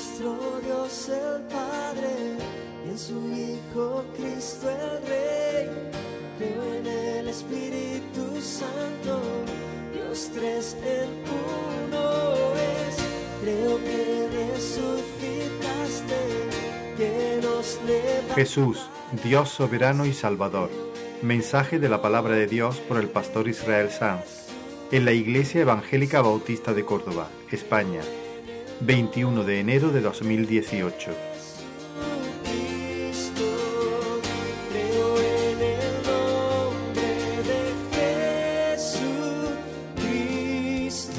nuestro Dios el Padre y en su Hijo Cristo el Rey. Creo en el Espíritu Santo, Dios tres en uno es. Creo que resucitaste, que nos levantaste. Jesús, Dios soberano y Salvador. Mensaje de la palabra de Dios por el pastor Israel Sanz en la Iglesia Evangélica Bautista de Córdoba, España, 21 de enero de 2018. Cristo, creo en el nombre de Jesucristo.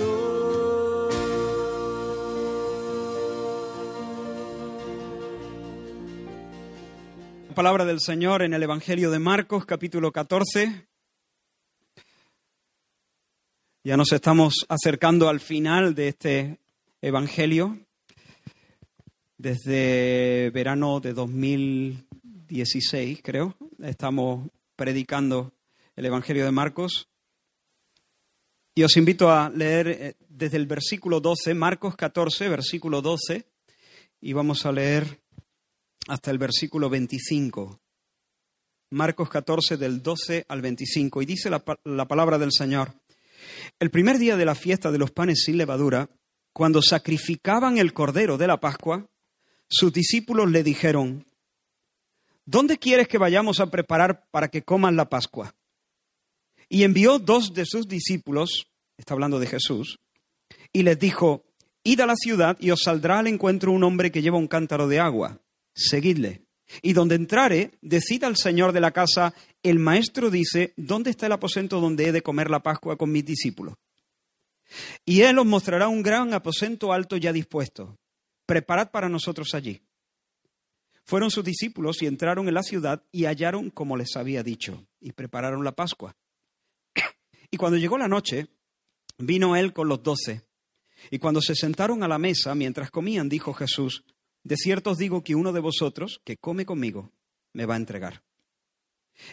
Palabra del Señor en el Evangelio de Marcos, capítulo 14. Ya nos estamos acercando al final de este Evangelio. Desde verano de 2016, creo, estamos predicando el Evangelio de Marcos. Y os invito a leer eh, desde el versículo 12, Marcos 14, versículo 12, y vamos a leer hasta el versículo 25. Marcos 14 del 12 al 25. Y dice la, la, palabra del Señor. El primer día de la fiesta de los panes sin levadura, cuando sacrificaban el cordero de la Pascua, sus discípulos le dijeron, ¿Dónde quieres que vayamos a preparar para que coman la Pascua? Y envió dos de sus discípulos, está hablando de Jesús, y les dijo, Id a la ciudad y os saldrá al encuentro un hombre que lleva un cántaro de agua seguidle. Y donde entrare, decida al señor de la casa, el maestro dice, ¿dónde está el aposento donde he de comer la Pascua con mis discípulos? Y él os mostrará un gran aposento alto ya dispuesto. Preparad para nosotros allí. Fueron sus discípulos y entraron en la ciudad y hallaron como les había dicho, y prepararon la Pascua. Y cuando llegó la noche, vino él con los doce. Y cuando se sentaron a la mesa, mientras comían, dijo Jesús, de cierto os digo que uno de vosotros, que come conmigo, me va a entregar.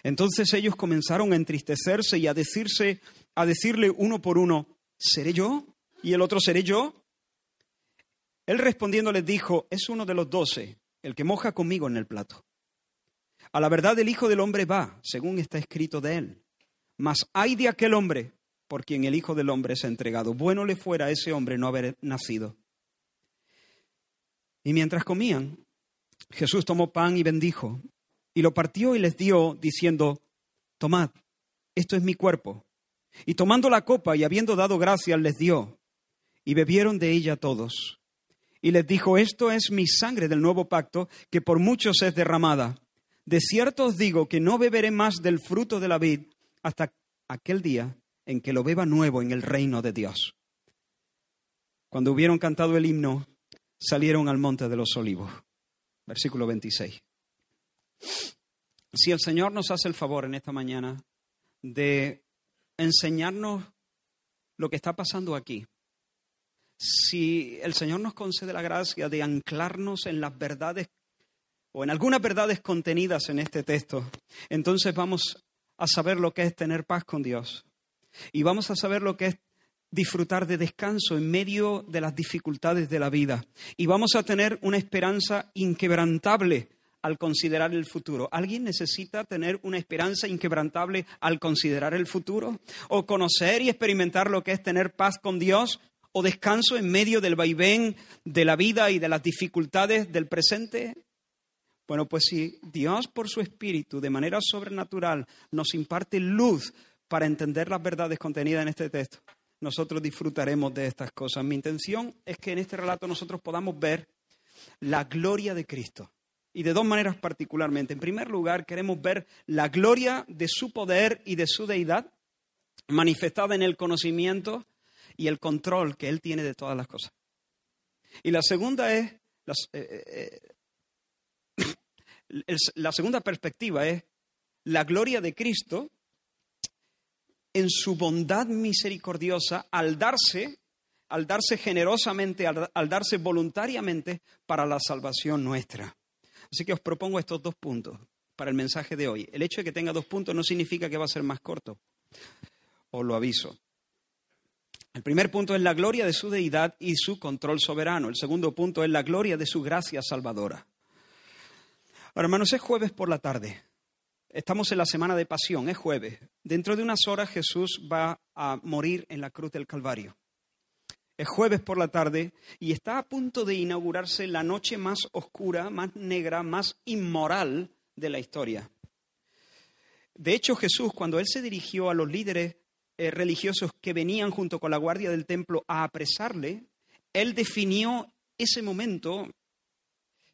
Entonces ellos comenzaron a entristecerse y a decirse, a decirle uno por uno, ¿seré yo? Y el otro, ¿seré yo? Él respondiendo les dijo, es uno de los doce, el que moja conmigo en el plato. A la verdad el Hijo del Hombre va, según está escrito de él. Mas hay de aquel hombre por quien el Hijo del Hombre es entregado. Bueno le fuera a ese hombre no haber nacido. Y mientras comían, Jesús tomó pan y bendijo, y lo partió y les dio, diciendo, Tomad, esto es mi cuerpo. Y tomando la copa y habiendo dado gracias, les dio, y bebieron de ella todos. Y les dijo, Esto es mi sangre del nuevo pacto, que por muchos es derramada. De cierto os digo que no beberé más del fruto de la vid hasta aquel día en que lo beba nuevo en el reino de Dios. Cuando hubieron cantado el himno, salieron al monte de los olivos. Versículo 26. Si el Señor nos hace el favor en esta mañana de enseñarnos lo que está pasando aquí, si el Señor nos concede la gracia de anclarnos en las verdades o en algunas verdades contenidas en este texto, entonces vamos a saber lo que es tener paz con Dios y vamos a saber lo que es disfrutar de descanso en medio de las dificultades de la vida. Y vamos a tener una esperanza inquebrantable al considerar el futuro. ¿Alguien necesita tener una esperanza inquebrantable al considerar el futuro? ¿O conocer y experimentar lo que es tener paz con Dios? ¿O descanso en medio del vaivén de la vida y de las dificultades del presente? Bueno, pues si Dios por su espíritu, de manera sobrenatural, nos imparte luz para entender las verdades contenidas en este texto, nosotros disfrutaremos de estas cosas. Mi intención es que en este relato nosotros podamos ver la gloria de Cristo. Y de dos maneras particularmente. En primer lugar, queremos ver la gloria de su poder y de su deidad manifestada en el conocimiento y el control que Él tiene de todas las cosas. Y la segunda es, eh, eh, la segunda perspectiva es la gloria de Cristo en su bondad misericordiosa al darse, al darse generosamente, al, darse voluntariamente para la salvación nuestra. Así que os propongo estos dos puntos para el mensaje de hoy. El hecho de que tenga dos puntos no significa que va a ser más corto. Os lo aviso. El primer punto es la gloria de su deidad y su control soberano. El segundo punto es la gloria de su gracia salvadora. Ahora, hermanos, es jueves por la tarde. Estamos en la semana de pasión, es jueves. Dentro de unas horas Jesús va a morir en la cruz del Calvario. Es jueves por la tarde y está a punto de inaugurarse la noche más oscura, más negra, más inmoral de la historia. De hecho, Jesús, cuando él se dirigió a los líderes eh, religiosos que venían junto con la guardia del templo a apresarle, él definió ese momento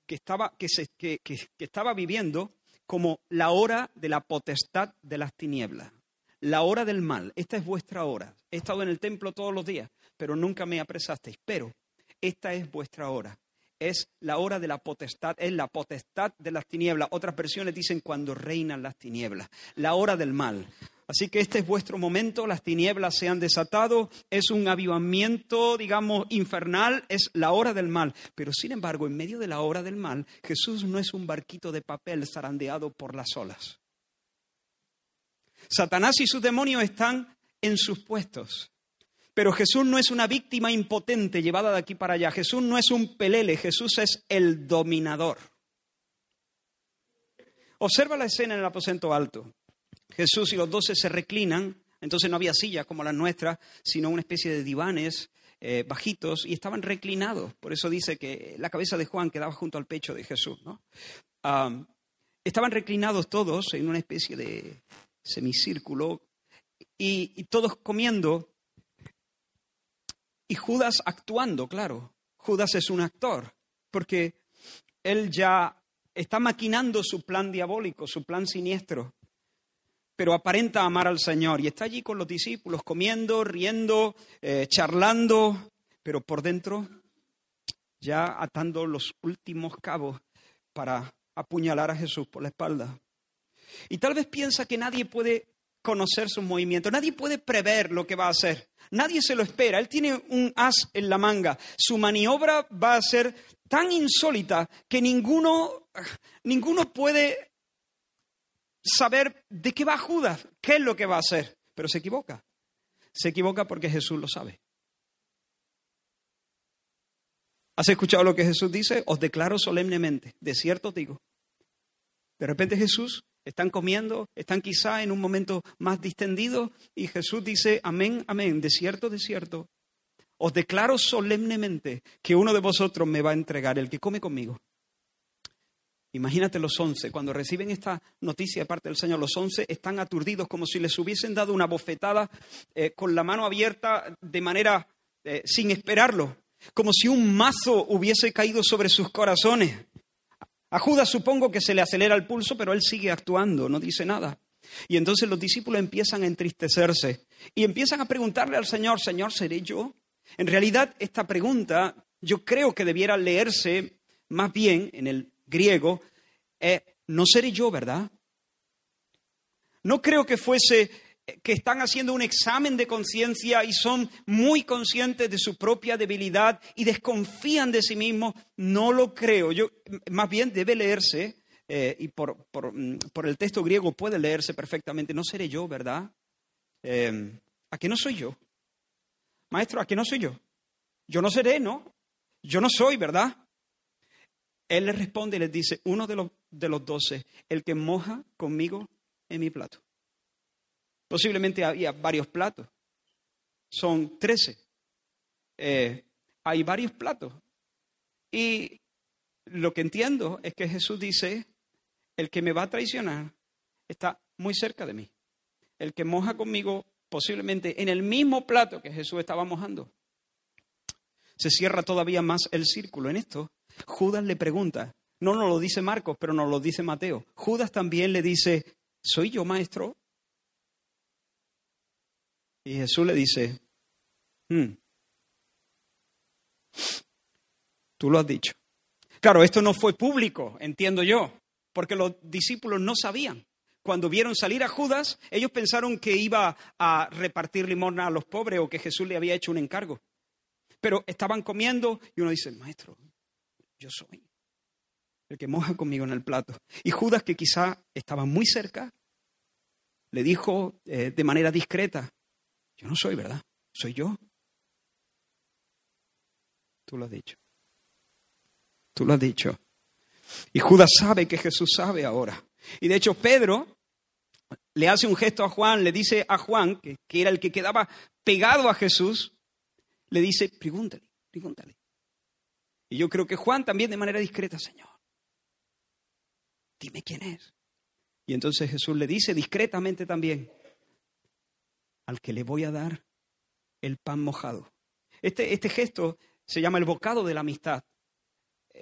que estaba, que, se, que, que, que estaba viviendo como la hora de la potestad de las tinieblas, la hora del mal. Esta es vuestra hora. He estado en el templo todos los días, pero nunca me apresasteis. Pero esta es vuestra hora. Es la hora de la potestad, es la potestad de las tinieblas. Otras versiones dicen cuando reinan las tinieblas, la hora del mal. Así que este es vuestro momento, las tinieblas se han desatado, es un avivamiento, digamos, infernal, es la hora del mal. Pero sin embargo, en medio de la hora del mal, Jesús no es un barquito de papel zarandeado por las olas. Satanás y sus demonios están en sus puestos. Pero Jesús no es una víctima impotente llevada de aquí para allá. Jesús no es un pelele, Jesús es el dominador. Observa la escena en el aposento alto. Jesús y los doce se reclinan, entonces no había sillas como las nuestras, sino una especie de divanes eh, bajitos y estaban reclinados. Por eso dice que la cabeza de Juan quedaba junto al pecho de Jesús. estaban reclinados todos en una especie de semicírculo y todos comiendo y Judas actuando, claro. Judas es un actor, porque él ya está maquinando su plan diabólico, su plan siniestro pero aparenta amar al Señor y está allí con los discípulos comiendo, riendo, eh, charlando, pero por dentro ya atando los últimos cabos para apuñalar a Jesús por la espalda. Y tal vez piensa que nadie puede conocer sus movimientos, nadie puede prever lo que va a hacer, nadie se lo espera, él tiene un as en la manga, su maniobra va a ser tan insólita que ninguno, ninguno puede saber de qué va Judas, qué es lo que va a hacer, pero se equivoca. Se equivoca porque Jesús lo sabe. ¿Has escuchado lo que Jesús dice? Os declaro solemnemente, de cierto os digo. De repente Jesús, están comiendo, están quizá en un momento más distendido y Jesús dice, amén, amén, de cierto, de cierto. Os declaro solemnemente que uno de vosotros me va a entregar, el que come conmigo. Imagínate los once, cuando reciben esta noticia de parte del Señor, los once están aturdidos como si les hubiesen dado una bofetada eh, con la mano abierta de manera eh, sin esperarlo, como si un mazo hubiese caído sobre sus corazones. A Judas supongo que se le acelera el pulso, pero él sigue actuando, no dice nada. Y entonces los discípulos empiezan a entristecerse y empiezan a preguntarle al Señor, Señor, ¿seré yo? En realidad, esta pregunta yo creo que debiera leerse más bien en el griego, eh, no seré yo, ¿verdad? No creo que fuese que están haciendo un examen de conciencia y son muy conscientes de su propia debilidad y desconfían de sí mismos. No lo creo. Yo, más bien debe leerse, eh, y por, mm, por, el texto griego puede leerse perfectamente, no seré yo, ¿verdad? Eh, ¿A qué no soy yo? Maestro, ¿a qué no soy yo? Yo no seré, ¿no? Yo no soy, ¿verdad? Él le responde y les dice, uno de los, de los doce, el que moja conmigo en mi plato. Posiblemente había varios platos. Son trece. Eh, hay varios platos. Y lo que entiendo es que Jesús dice, el que me va a traicionar está muy cerca de mí. El que moja conmigo posiblemente en el mismo plato que Jesús estaba mojando. Se cierra todavía más el círculo en esto. Judas le pregunta, no nos lo dice Marcos, pero nos lo dice Mateo. Judas también le dice, ¿soy yo maestro? Y Jesús le dice, hmm, tú lo has dicho. Claro, esto no fue público, entiendo yo, porque los discípulos no sabían. Cuando vieron salir a Judas, ellos pensaron que iba a repartir limosna a los pobres o que Jesús le había hecho un encargo. Pero estaban comiendo y uno dice, maestro, yo soy el que moja conmigo en el plato. Y Judas, que quizá estaba muy cerca, le dijo eh, de manera discreta, yo no soy, ¿verdad? Soy yo. Tú lo has dicho. Tú lo has dicho. Y Judas sabe que Jesús sabe ahora. Y de hecho Pedro le hace un gesto a Juan, le dice a Juan, que, que era el que quedaba pegado a Jesús, le dice, pregúntale, pregúntale. Y yo creo que Juan también de manera discreta, Señor, dime quién es. Y entonces Jesús le dice discretamente también, al que le voy a dar el pan mojado. Este, este gesto se llama el bocado de la amistad.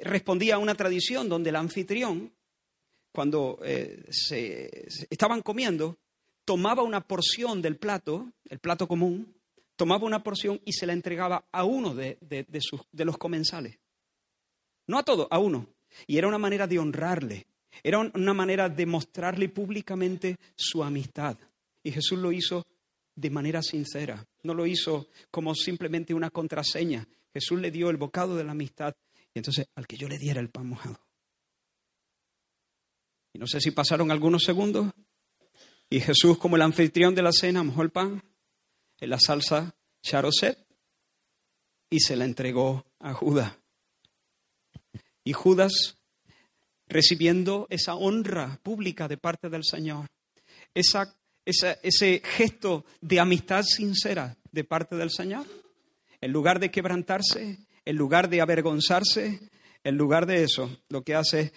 Respondía a una tradición donde el anfitrión, cuando eh, se, estaban comiendo, tomaba una porción del plato, el plato común, tomaba una porción y se la entregaba a uno de, de los comensales. No a todos, a uno. Y era una manera de honrarle, era una manera de mostrarle públicamente su amistad. Y Jesús lo hizo de manera sincera, no lo hizo como simplemente una contraseña. Jesús le dio el bocado de la amistad y entonces al que yo le diera el pan mojado. Y no sé si pasaron algunos segundos y Jesús, como el anfitrión de la cena, mojó el pan en la salsa charoset y se la entregó a Judas. Y Judas, recibiendo esa honra pública de parte del Señor, esa, ese gesto de amistad sincera de parte del Señor, en lugar de quebrantarse, en lugar de avergonzarse, en lugar de eso, lo que hace es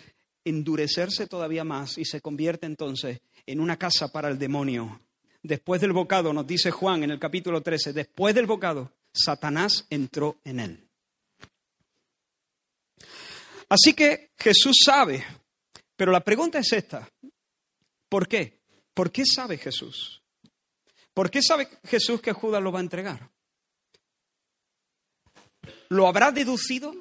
endurecerse todavía más y se convierte entonces en una casa para el demonio. Después del bocado, nos dice Juan en el capítulo 13, después del bocado, Satanás entró en él. Así que Jesús sabe, pero la pregunta es esta, ¿por qué? ¿Por qué sabe Jesús? ¿Por qué sabe Jesús que Judas lo va a entregar? ¿Lo habrá deducido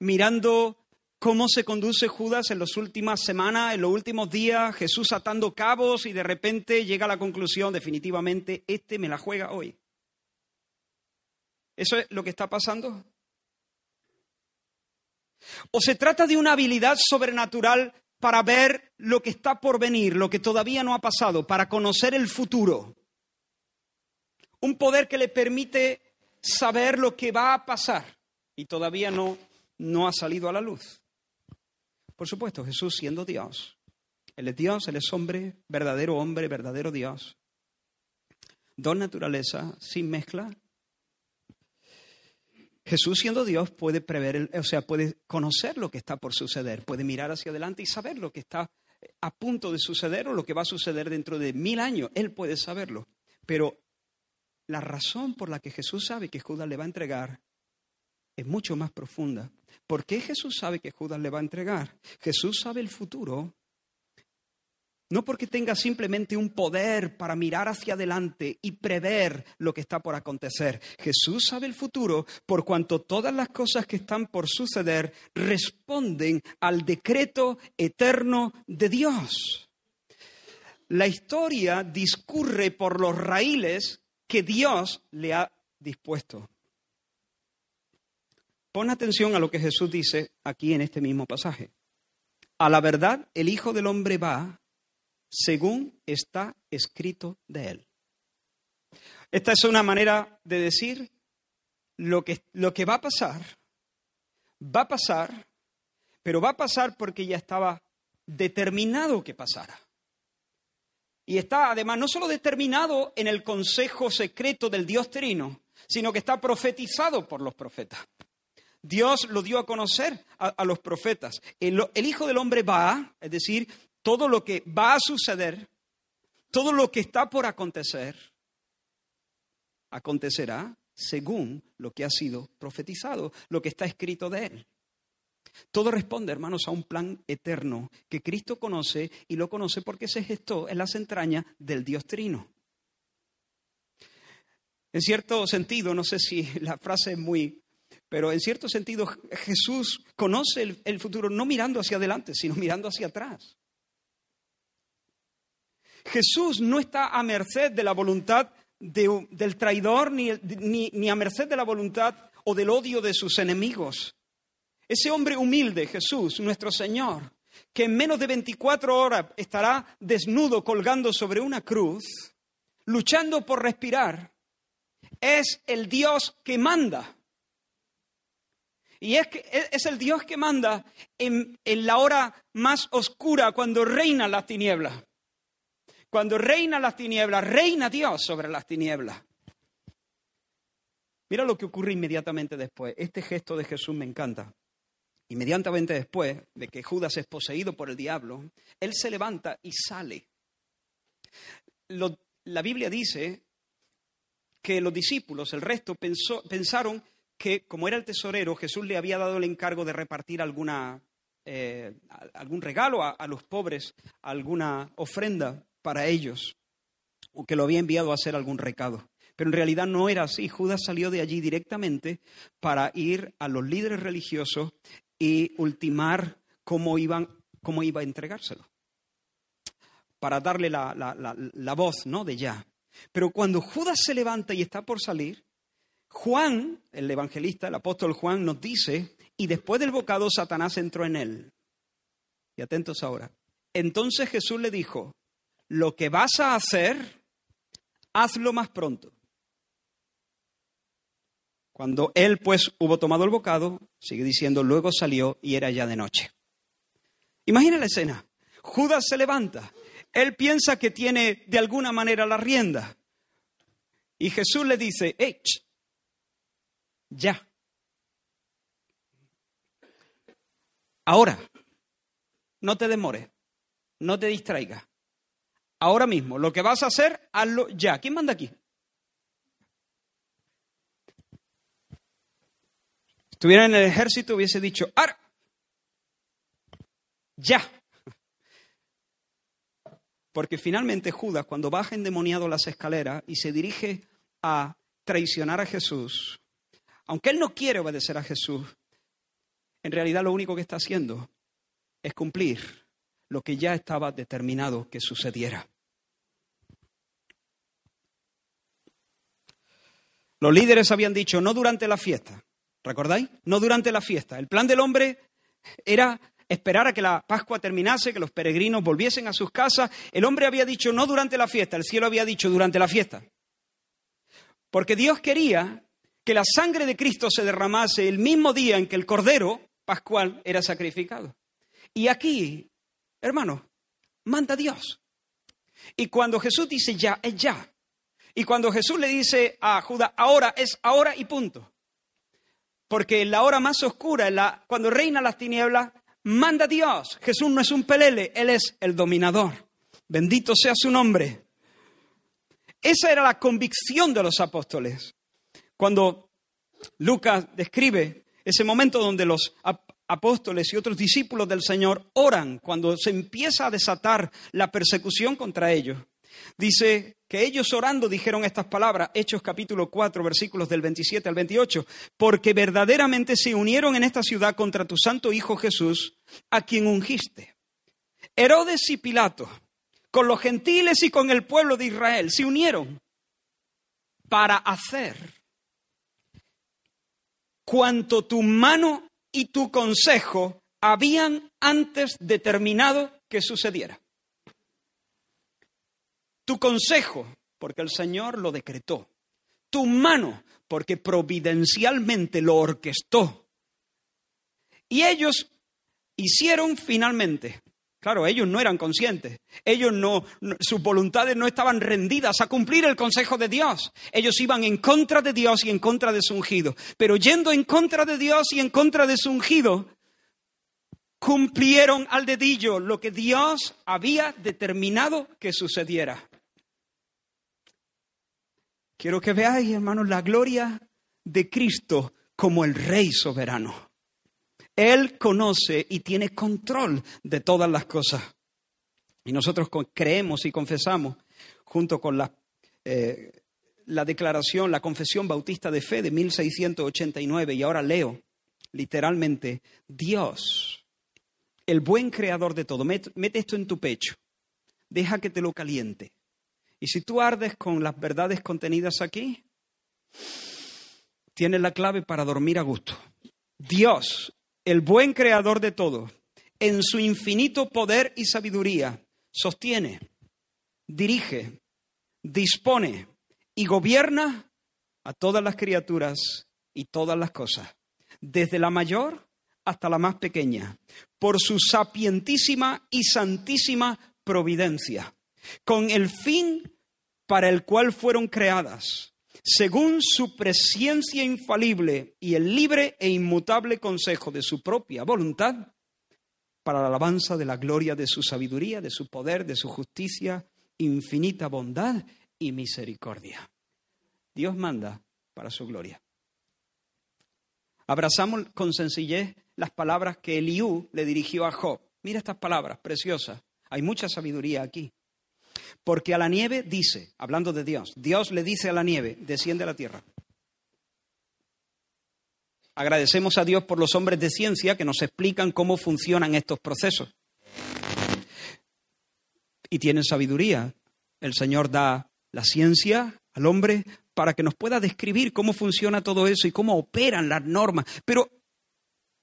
mirando cómo se conduce Judas en las últimas semanas, en los últimos días, Jesús atando cabos y de repente llega a la conclusión, definitivamente, este me la juega hoy. ¿Eso es lo que está pasando? ¿O se trata de una habilidad sobrenatural para ver lo que está por venir, lo que todavía no ha pasado, para conocer el futuro? Un poder que le permite saber lo que va a pasar y todavía no, no ha salido a la luz. Por supuesto, Jesús siendo Dios. Él es Dios, Él es hombre, verdadero hombre, verdadero Dios. Dos naturalezas sin mezcla. Jesús siendo Dios puede prever, o sea, puede conocer lo que está por suceder, puede mirar hacia adelante y saber lo que está a punto de suceder o lo que va a suceder dentro de mil años. Él puede saberlo. Pero la razón por la que Jesús sabe que Judas le va a entregar es mucho más profunda. ¿Por qué Jesús sabe que Judas le va a entregar? Jesús sabe el futuro. No porque tenga simplemente un poder para mirar hacia adelante y prever lo que está por acontecer. Jesús sabe el futuro por cuanto todas las cosas que están por suceder responden al decreto eterno de Dios. La historia discurre por los raíles que Dios le ha dispuesto. Pon atención a lo que Jesús dice aquí en este mismo pasaje. A la verdad, el Hijo del Hombre va según está escrito de él. Esta es una manera de decir lo que, lo que va a pasar, va a pasar, pero va a pasar porque ya estaba determinado que pasara. Y está además no solo determinado en el consejo secreto del Dios Trino, sino que está profetizado por los profetas. Dios lo dio a conocer a, los profetas. El, el, Hijo del Hombre va, es decir, todo lo que va a suceder, todo lo que está por acontecer, acontecerá según lo que ha sido profetizado, lo que está escrito de él. Todo responde, hermanos, a un plan eterno que Cristo conoce y lo conoce porque se gestó en las entrañas del Dios Trino. En cierto sentido, no sé si la frase es muy pero en cierto sentido Jesús conoce el, el, futuro no mirando hacia adelante, sino mirando hacia atrás. Jesús no está a merced de la voluntad de, del traidor ni, ni, ni a merced de la voluntad o del odio de sus enemigos. Ese hombre humilde, Jesús, nuestro Señor, que en menos de 24 horas estará desnudo colgando sobre una cruz, luchando por respirar, es el Dios que manda Y es que e, es el Dios que manda en, en la hora más oscura, cuando reina las tinieblas. Cuando reina las tinieblas, reina Dios sobre las tinieblas. Mira lo que ocurre inmediatamente después. Este gesto de Jesús me encanta. Inmediatamente después de que Judas es poseído por el diablo, él se levanta y sale. Lo- la Biblia dice que los discípulos, el resto, pensaron que como era el tesorero, Jesús le había dado el encargo de repartir eh, algún regalo a los pobres, alguna ofrenda para ellos, o que lo había enviado a hacer algún recado. Pero en realidad no era así. Judas salió de allí directamente para ir a los líderes religiosos y ultimar cómo, iban, cómo iba a entregárselo. Para darle la, la- la- la voz ¿no? de ya. Pero cuando Judas se levanta y está por salir, Juan, el evangelista, el apóstol Juan, nos dice, y después del bocado Satanás entró en él. Y atentos ahora. Entonces Jesús le dijo, lo que vas a hacer, hazlo más pronto. Cuando él pues hubo tomado el bocado, sigue diciendo, luego salió y era ya de noche. Imagina la escena. Judas se levanta. Él piensa que tiene de alguna manera la rienda. Y Jesús le dice, "Ey, ch, ya. Ahora, no te demores, no te distraigas. Ahora mismo, lo que vas a hacer, hazlo ya. ¿Quién manda aquí? estuviera en el ejército hubiese dicho, ¡ar! Ya. Porque finalmente Judas, cuando baja endemoniado las escaleras y se dirige a traicionar a Jesús, aunque él no quiere obedecer a Jesús, en realidad lo único que está haciendo es cumplir lo que ya estaba determinado que sucediera. Los líderes habían dicho, no durante la fiesta, ¿recordáis? No durante la fiesta. El plan del hombre era esperar a que la Pascua terminase, que los peregrinos volviesen a sus casas. El hombre había dicho, no durante la fiesta, el cielo había dicho, durante la fiesta. Porque Dios quería que la sangre de Cristo se derramase el mismo día en que el Cordero Pascual era sacrificado. Y aquí, hermano, manda Dios. Y cuando Jesús dice ya, es ya. Y cuando Jesús le dice a Judas, ahora es ahora y punto. Porque en la hora más oscura, la, cuando reina las tinieblas, manda Dios. Jesús no es un pelele, Él es el dominador. Bendito sea su nombre. Esa era la convicción de los apóstoles. Cuando Lucas describe ese momento donde los apóstoles y otros discípulos del Señor oran, cuando se empieza a desatar la persecución contra ellos. Dice que ellos orando dijeron estas palabras, Hechos capítulo 4, versículos del 27 al 28, porque verdaderamente se unieron en esta ciudad contra tu santo Hijo Jesús, a quien ungiste. Herodes y Pilato, con los gentiles y con el pueblo de Israel, se unieron para hacer cuanto tu mano y tu consejo habían antes determinado que sucediera. Tu consejo, porque el Señor lo decretó. Tu mano, porque providencialmente lo orquestó. Y ellos hicieron finalmente. Claro, ellos no eran conscientes. Ellos no, sus voluntades no estaban rendidas a cumplir el consejo de Dios. Ellos iban en contra de Dios y en contra de su ungido. Pero yendo en contra de Dios y en contra de su ungido, cumplieron al dedillo lo que Dios había determinado que sucediera. Quiero que veáis, hermanos, la gloria de Cristo como el Rey soberano. Él conoce y tiene control de todas las cosas. Y nosotros creemos y confesamos, junto con la, eh, la declaración, la confesión bautista de fe de 1689, y ahora leo literalmente, Dios, el buen creador de todo, mete, esto en tu pecho, deja que te lo caliente. Y si tú ardes con las verdades contenidas aquí, tienes la clave para dormir a gusto. Dios, el buen creador de todo, en su infinito poder y sabiduría, sostiene, dirige, dispone y gobierna a todas las criaturas y todas las cosas. desde la mayor hasta la más pequeña, por su sapientísima y santísima providencia, con el fin para el cual fueron creadas, según su presencia infalible y el libre e inmutable consejo de su propia voluntad, para la alabanza de la gloria de su sabiduría, de su poder, de su justicia, infinita bondad y misericordia. Dios manda para su gloria. Abrazamos con sencillez las palabras que Eliú le dirigió a Job. Mira estas palabras preciosas. Hay mucha sabiduría aquí. Porque a la nieve dice, hablando de Dios, Dios le dice a la nieve, desciende a la tierra. Agradecemos a Dios por los hombres de ciencia que nos explican cómo funcionan estos procesos. Y tienen sabiduría. El Señor da la ciencia al hombre para que nos pueda describir cómo funciona todo eso y cómo operan las normas. Pero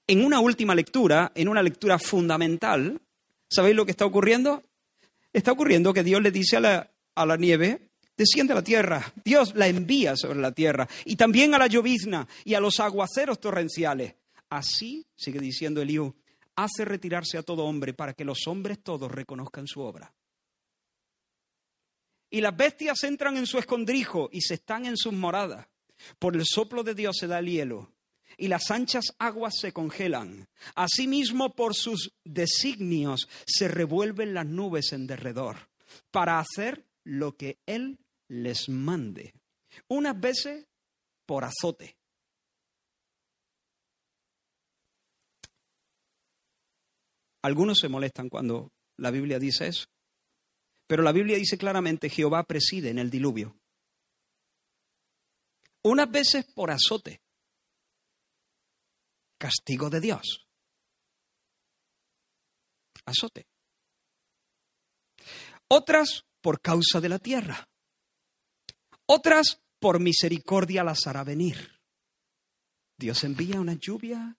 en una última lectura, en una lectura fundamental, ¿sabéis lo que está ocurriendo? Está ocurriendo que Dios le dice a la, nieve, desciende a la tierra. Dios la envía sobre la tierra. Y también a la llovizna y a los aguaceros torrenciales. Así, sigue diciendo Eliú, hace retirarse a todo hombre para que los hombres todos reconozcan su obra. Y las bestias entran en su escondrijo y se están en sus moradas. Por el soplo de Dios se da el hielo y las anchas aguas se congelan. Asimismo, por sus designios se revuelven las nubes en derredor para hacer lo que Él les mande. Unas veces por azote. Algunos se molestan cuando la Biblia dice eso. Pero la Biblia dice claramente, Jehová preside en el diluvio. Unas veces por azote, castigo de Dios. Azote. Otras por causa de la tierra. Otras por misericordia las hará venir. Dios envía una lluvia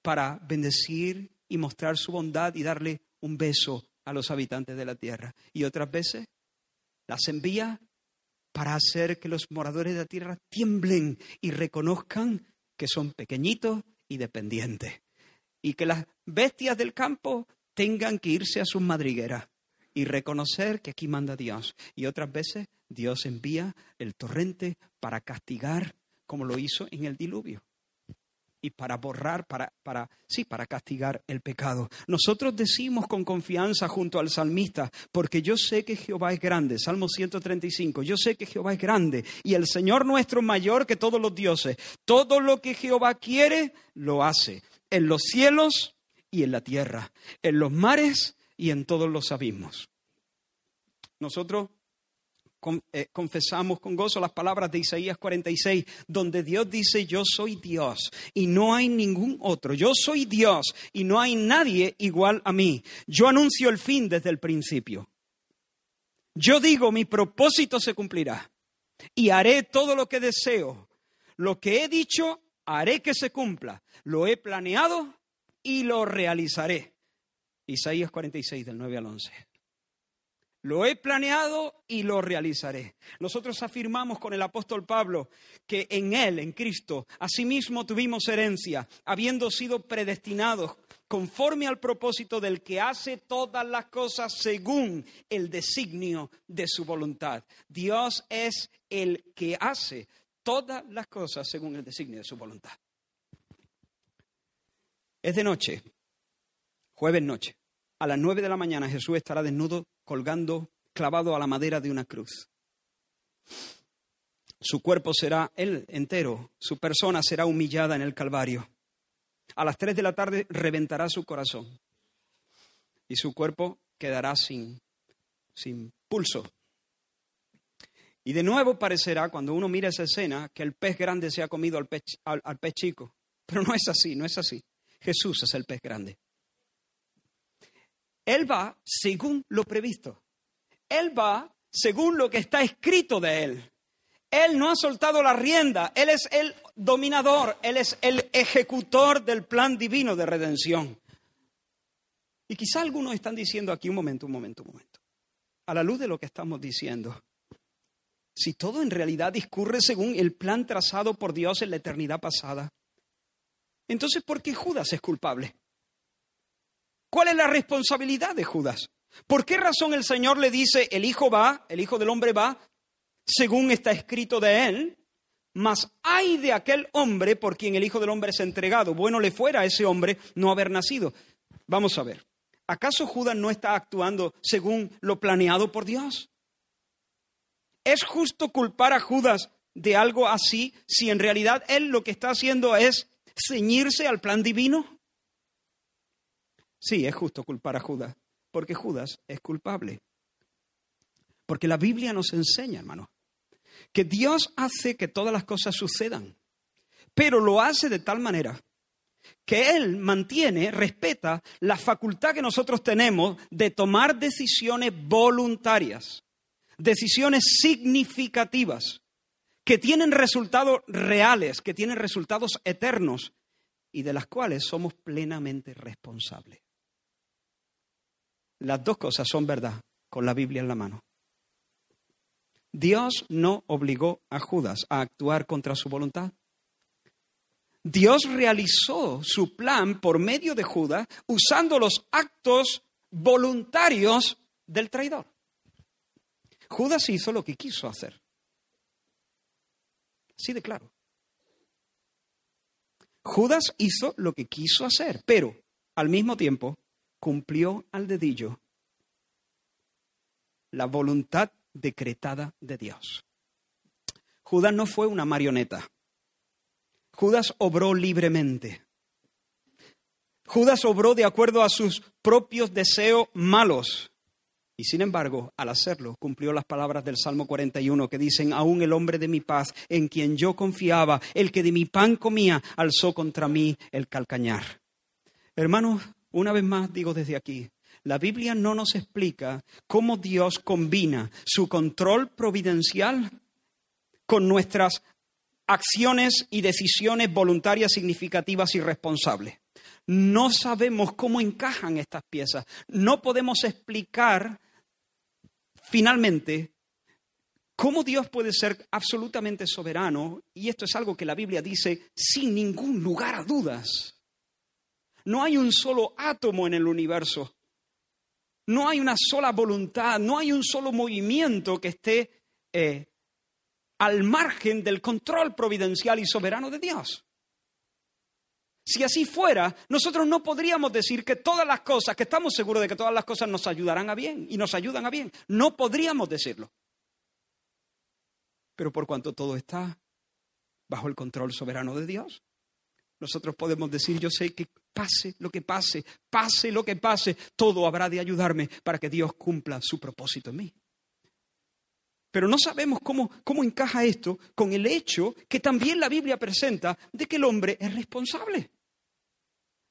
para bendecir y mostrar su bondad y darle un beso a los habitantes de la tierra. Y otras veces las envía para hacer que los moradores de la tierra tiemblen y reconozcan que son pequeñitos y dependientes. Y que las bestias del campo tengan que irse a sus madrigueras y reconocer que aquí manda Dios. Y otras veces Dios envía el torrente para castigar como lo hizo en el diluvio y para borrar, para, para, sí, para castigar el pecado. Nosotros decimos con confianza junto al salmista, porque yo sé que Jehová es grande, Salmo 135, yo sé que Jehová es grande y el Señor nuestro es mayor que todos los dioses. Todo lo que Jehová quiere, lo hace, en los cielos y en la tierra, en los mares y en todos los abismos. Nosotros eh, confesamos con gozo las palabras de Isaías 46, donde Dios dice, yo soy Dios y no hay ningún otro. Yo soy Dios y no hay nadie igual a mí. Yo anuncio el fin desde el principio. Yo digo, mi propósito se cumplirá y haré todo lo que deseo. Lo que he dicho, haré que se cumpla. Lo he planeado y lo realizaré. Isaías 46, del 9 al 11. Lo he planeado y lo realizaré. Nosotros afirmamos con el apóstol Pablo que en Él, en Cristo, asimismo tuvimos herencia, habiendo sido predestinados conforme al propósito del que hace todas las cosas según el designio de su voluntad. Dios es el que hace todas las cosas según el designio de su voluntad. Es de noche, jueves noche. A las nueve de la mañana Jesús estará desnudo colgando, clavado a la madera de una cruz. Su cuerpo será él entero, su persona será humillada en el Calvario. A las tres de la tarde reventará su corazón y su cuerpo quedará sin, sin pulso. Y de nuevo parecerá, cuando uno mira esa escena, que el pez grande se ha comido al pez, al pez chico. Pero no es así, no es así. Jesús es el pez grande. Él va según lo previsto. Él va según lo que está escrito de Él. Él no ha soltado la rienda. Él es el dominador. Él es el ejecutor del plan divino de redención. Y quizá algunos están diciendo aquí un momento, un momento, un momento. A la luz de lo que estamos diciendo, si todo en realidad discurre según el plan trazado por Dios en la eternidad pasada, Entonces, ¿por qué Judas es culpable? ¿Cuál es la responsabilidad de Judas? ¿Por qué razón el Señor le dice, el Hijo va, el Hijo del Hombre va, según está escrito de él, mas hay de aquel hombre por quien el Hijo del Hombre es entregado. Bueno le fuera a ese hombre no haber nacido. Vamos a ver. ¿Acaso Judas no está actuando según lo planeado por Dios? ¿Es justo culpar a Judas de algo así si en realidad él lo que está haciendo es ceñirse al plan divino? Sí, es justo culpar a Judas, porque Judas es culpable. Porque la Biblia nos enseña, hermano, que Dios hace que todas las cosas sucedan, pero lo hace de tal manera que Él mantiene, respeta la facultad que nosotros tenemos de tomar decisiones voluntarias, decisiones significativas, que tienen resultados reales, que tienen resultados eternos y de las cuales somos plenamente responsables. Las dos cosas son verdad con la Biblia en la mano. Dios no obligó a Judas a actuar contra su voluntad. Dios realizó su plan por medio de Judas usando los actos voluntarios del traidor. Judas hizo lo que quiso hacer. Así de claro. Judas hizo lo que quiso hacer, pero al mismo tiempo cumplió al dedillo la voluntad decretada de Dios. Judas no fue una marioneta. Judas obró libremente. Judas obró de acuerdo a sus propios deseos malos. Y sin embargo, al hacerlo, cumplió las palabras del Salmo 41 que dicen, aún el hombre de mi paz, en quien yo confiaba, el que de mi pan comía, alzó contra mí el calcañar. Hermanos, una vez más digo desde aquí, la Biblia no nos explica cómo Dios combina su control providencial con nuestras acciones y decisiones voluntarias significativas y responsables. No sabemos cómo encajan estas piezas. No podemos explicar finalmente cómo Dios puede ser absolutamente soberano, y esto es algo que la Biblia dice sin ningún lugar a dudas. No hay un solo átomo en el universo no hay una sola voluntad, no hay un solo movimiento que esté eh, al margen del control providencial y soberano de Dios. Si así fuera, nosotros no podríamos decir que todas las cosas, que estamos seguros de que todas las cosas nos ayudarán a bien y nos ayudan a bien. No podríamos decirlo. Pero por cuanto todo está bajo el control soberano de Dios, nosotros podemos decir, yo sé que pase lo que pase, pase lo que pase, todo habrá de ayudarme para que Dios cumpla su propósito en mí. Pero no sabemos cómo, cómo encaja esto con el hecho que también la Biblia presenta de que el hombre es responsable.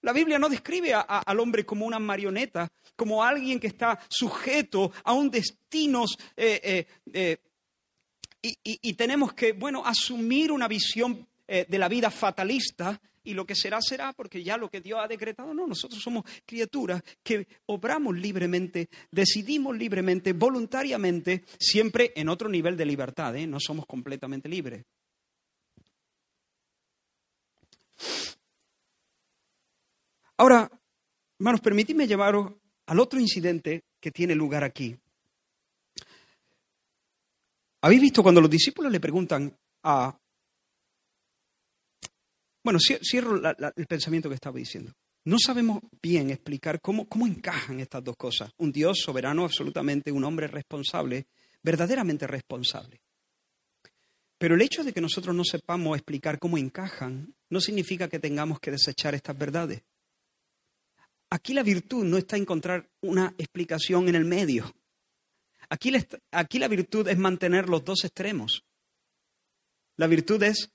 La Biblia no describe al hombre como una marioneta, como alguien que está sujeto a un destino eh, eh, eh, y, y, tenemos que, bueno, asumir una visión de la vida fatalista y lo que será, será, porque ya lo que Dios ha decretado, no, nosotros somos criaturas que obramos libremente, decidimos libremente, voluntariamente, siempre en otro nivel de libertad, ¿eh? no somos completamente libres. Ahora, hermanos, permitidme llevaros al otro incidente que tiene lugar aquí. ¿Habéis visto cuando los discípulos le preguntan a bueno, cierro el pensamiento que estaba diciendo. No sabemos bien explicar cómo, cómo encajan estas dos cosas. Un Dios soberano absolutamente, un hombre responsable, verdaderamente responsable. Pero el hecho de que nosotros no sepamos explicar cómo encajan no significa que tengamos que desechar estas verdades. Aquí la virtud no está en encontrar una explicación en el medio. Aquí aquí la virtud es mantener los dos extremos. La virtud es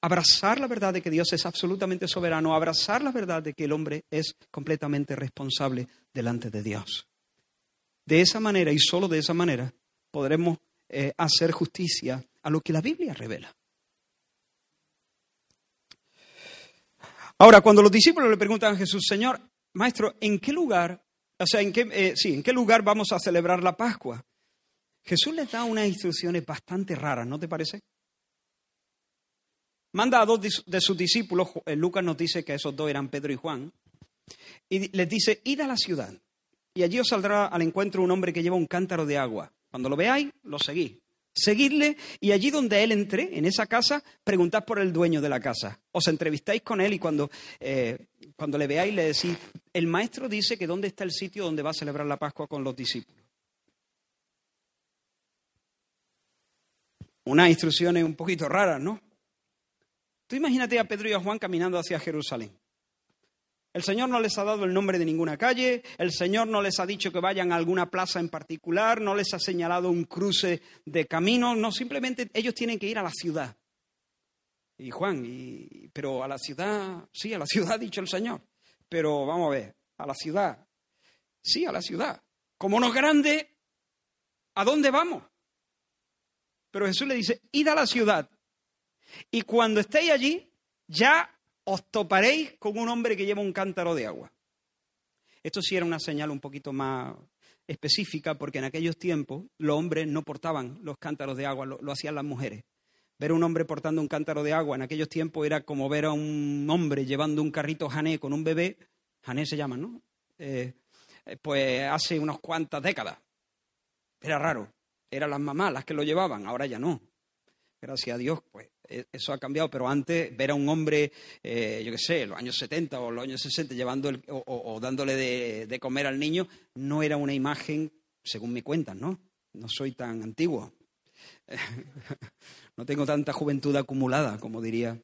abrazar la verdad de que Dios es absolutamente soberano, abrazar la verdad de que el hombre es completamente responsable delante de Dios. De esa manera y solo de esa manera podremos eh, hacer justicia a lo que la Biblia revela. Ahora, cuando los discípulos le preguntan a Jesús, Señor, Maestro, ¿en qué lugar, o sea, en qué, eh, sí, ¿en qué lugar vamos a celebrar la Pascua? Jesús les da unas instrucciones bastante raras, ¿no te parece? Manda a dos de su- de sus discípulos, eh, Lucas nos dice que esos dos eran Pedro y Juan, y les dice, id a la ciudad, y allí os saldrá al encuentro un hombre que lleva un cántaro de agua. Cuando lo veáis, lo seguís. Seguidle y allí donde él entre, en esa casa, preguntad por el dueño de la casa. Os entrevistáis con él y cuando, eh, cuando le veáis le decís, el maestro dice que dónde está el sitio donde va a celebrar la Pascua con los discípulos. Unas instrucciones un poquito raras, ¿no? Tú imagínate a Pedro y a Juan caminando hacia Jerusalén. El Señor no les ha dado el nombre de ninguna calle, el Señor no les ha dicho que vayan a alguna plaza en particular, no les ha señalado un cruce de caminos, no, simplemente ellos tienen que ir a la ciudad. Y Juan, pero a la ciudad, sí, a la ciudad ha dicho el Señor, pero vamos a ver, a la ciudad, sí, a la ciudad. Como no es grande, ¿a dónde vamos? Pero Jesús le dice, id a la ciudad. Y cuando estéis allí, ya os toparéis con un hombre que lleva un cántaro de agua. Esto sí era una señal un poquito más específica, porque en aquellos tiempos los hombres no portaban los cántaros de agua, lo, hacían las mujeres. Ver a un hombre portando un cántaro de agua en aquellos tiempos era como ver a un hombre llevando un carrito jané con un bebé, jané se llama, ¿no? Eh, eh, pues hace unas cuantas décadas. Era raro. Eran las mamás las que lo llevaban, ahora ya no. Gracias a Dios, pues eso ha cambiado, pero antes ver a un hombre, eh, yo qué sé, los años 70 o los años 60, llevando el- o, dándole de, de comer al niño, no era una imagen, según me cuentan, ¿no? No soy tan antiguo. no tengo tanta juventud acumulada, como diría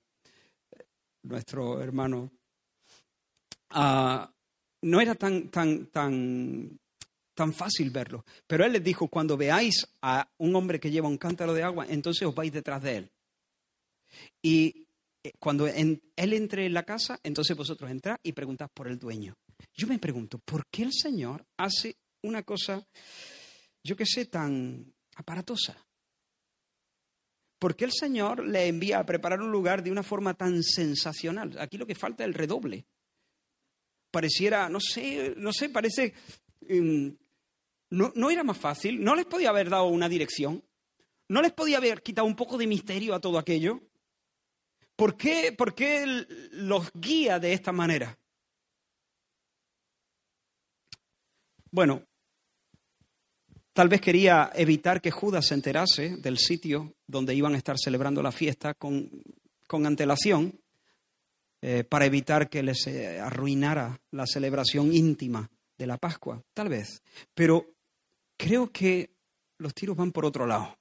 nuestro hermano. Ah, no era tan, tan, tan, tan fácil verlo. Pero él les dijo, cuando veáis a un hombre que lleva un cántaro de agua, entonces os vais detrás de él. Y eh, cuando él entre en la casa, entonces vosotros entrad y preguntad por el dueño. Yo me pregunto, ¿por qué el Señor hace una cosa, yo qué sé, tan aparatosa? ¿Por qué el Señor le envía a preparar un lugar de una forma tan sensacional? Aquí lo que falta es el redoble. Pareciera, no sé, no sé, parece... mm, no, no era más fácil, no les podía haber dado una dirección, no les podía haber quitado un poco de misterio a todo aquello. ¿Por qué, por qué los guía de esta manera? Bueno, tal vez quería evitar que Judas se enterase del sitio donde iban a estar celebrando la fiesta con, con antelación, eh, para evitar que les eh, arruinara la celebración íntima de la Pascua, tal vez. Pero creo que los tiros van por otro lado.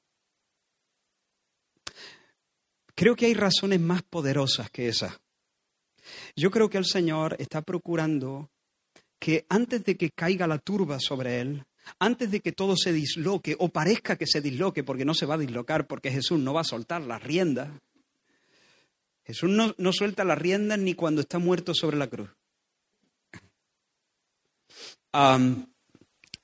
Creo que hay razones más poderosas que esas. Yo creo que el Señor está procurando que antes de que caiga la turba sobre él, antes de que todo se disloque o parezca que se disloque, porque no se va a dislocar, porque Jesús no va a soltar las riendas. Jesús no, no suelta las riendas ni cuando está muerto sobre la cruz.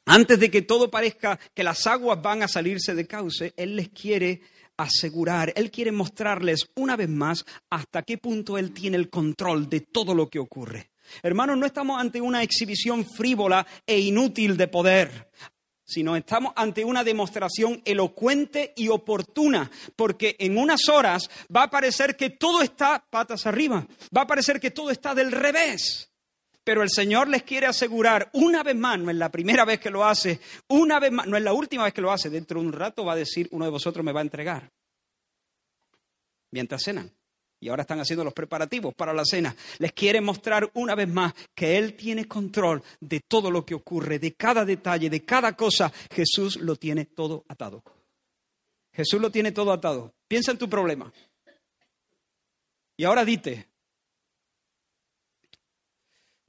Antes de que todo parezca que las aguas van a salirse de cauce, Él les quiere asegurar, Él quiere mostrarles una vez más hasta qué punto Él tiene el control de todo lo que ocurre. Hermanos, no estamos ante una exhibición frívola e inútil de poder, sino estamos ante una demostración elocuente y oportuna, porque en unas horas va a parecer que todo está patas arriba, va a parecer que todo está del revés. Pero el Señor les quiere asegurar una vez más, no es la primera vez que lo hace, una vez más, no es la última vez que lo hace, dentro de un rato va a decir, uno de vosotros me va a entregar. Mientras cenan. Y ahora están haciendo los preparativos para la cena. Les quiere mostrar una vez más que Él tiene control de todo lo que ocurre, de cada detalle, de cada cosa. Jesús lo tiene todo atado. Jesús lo tiene todo atado. Piensa en tu problema. Y ahora dite,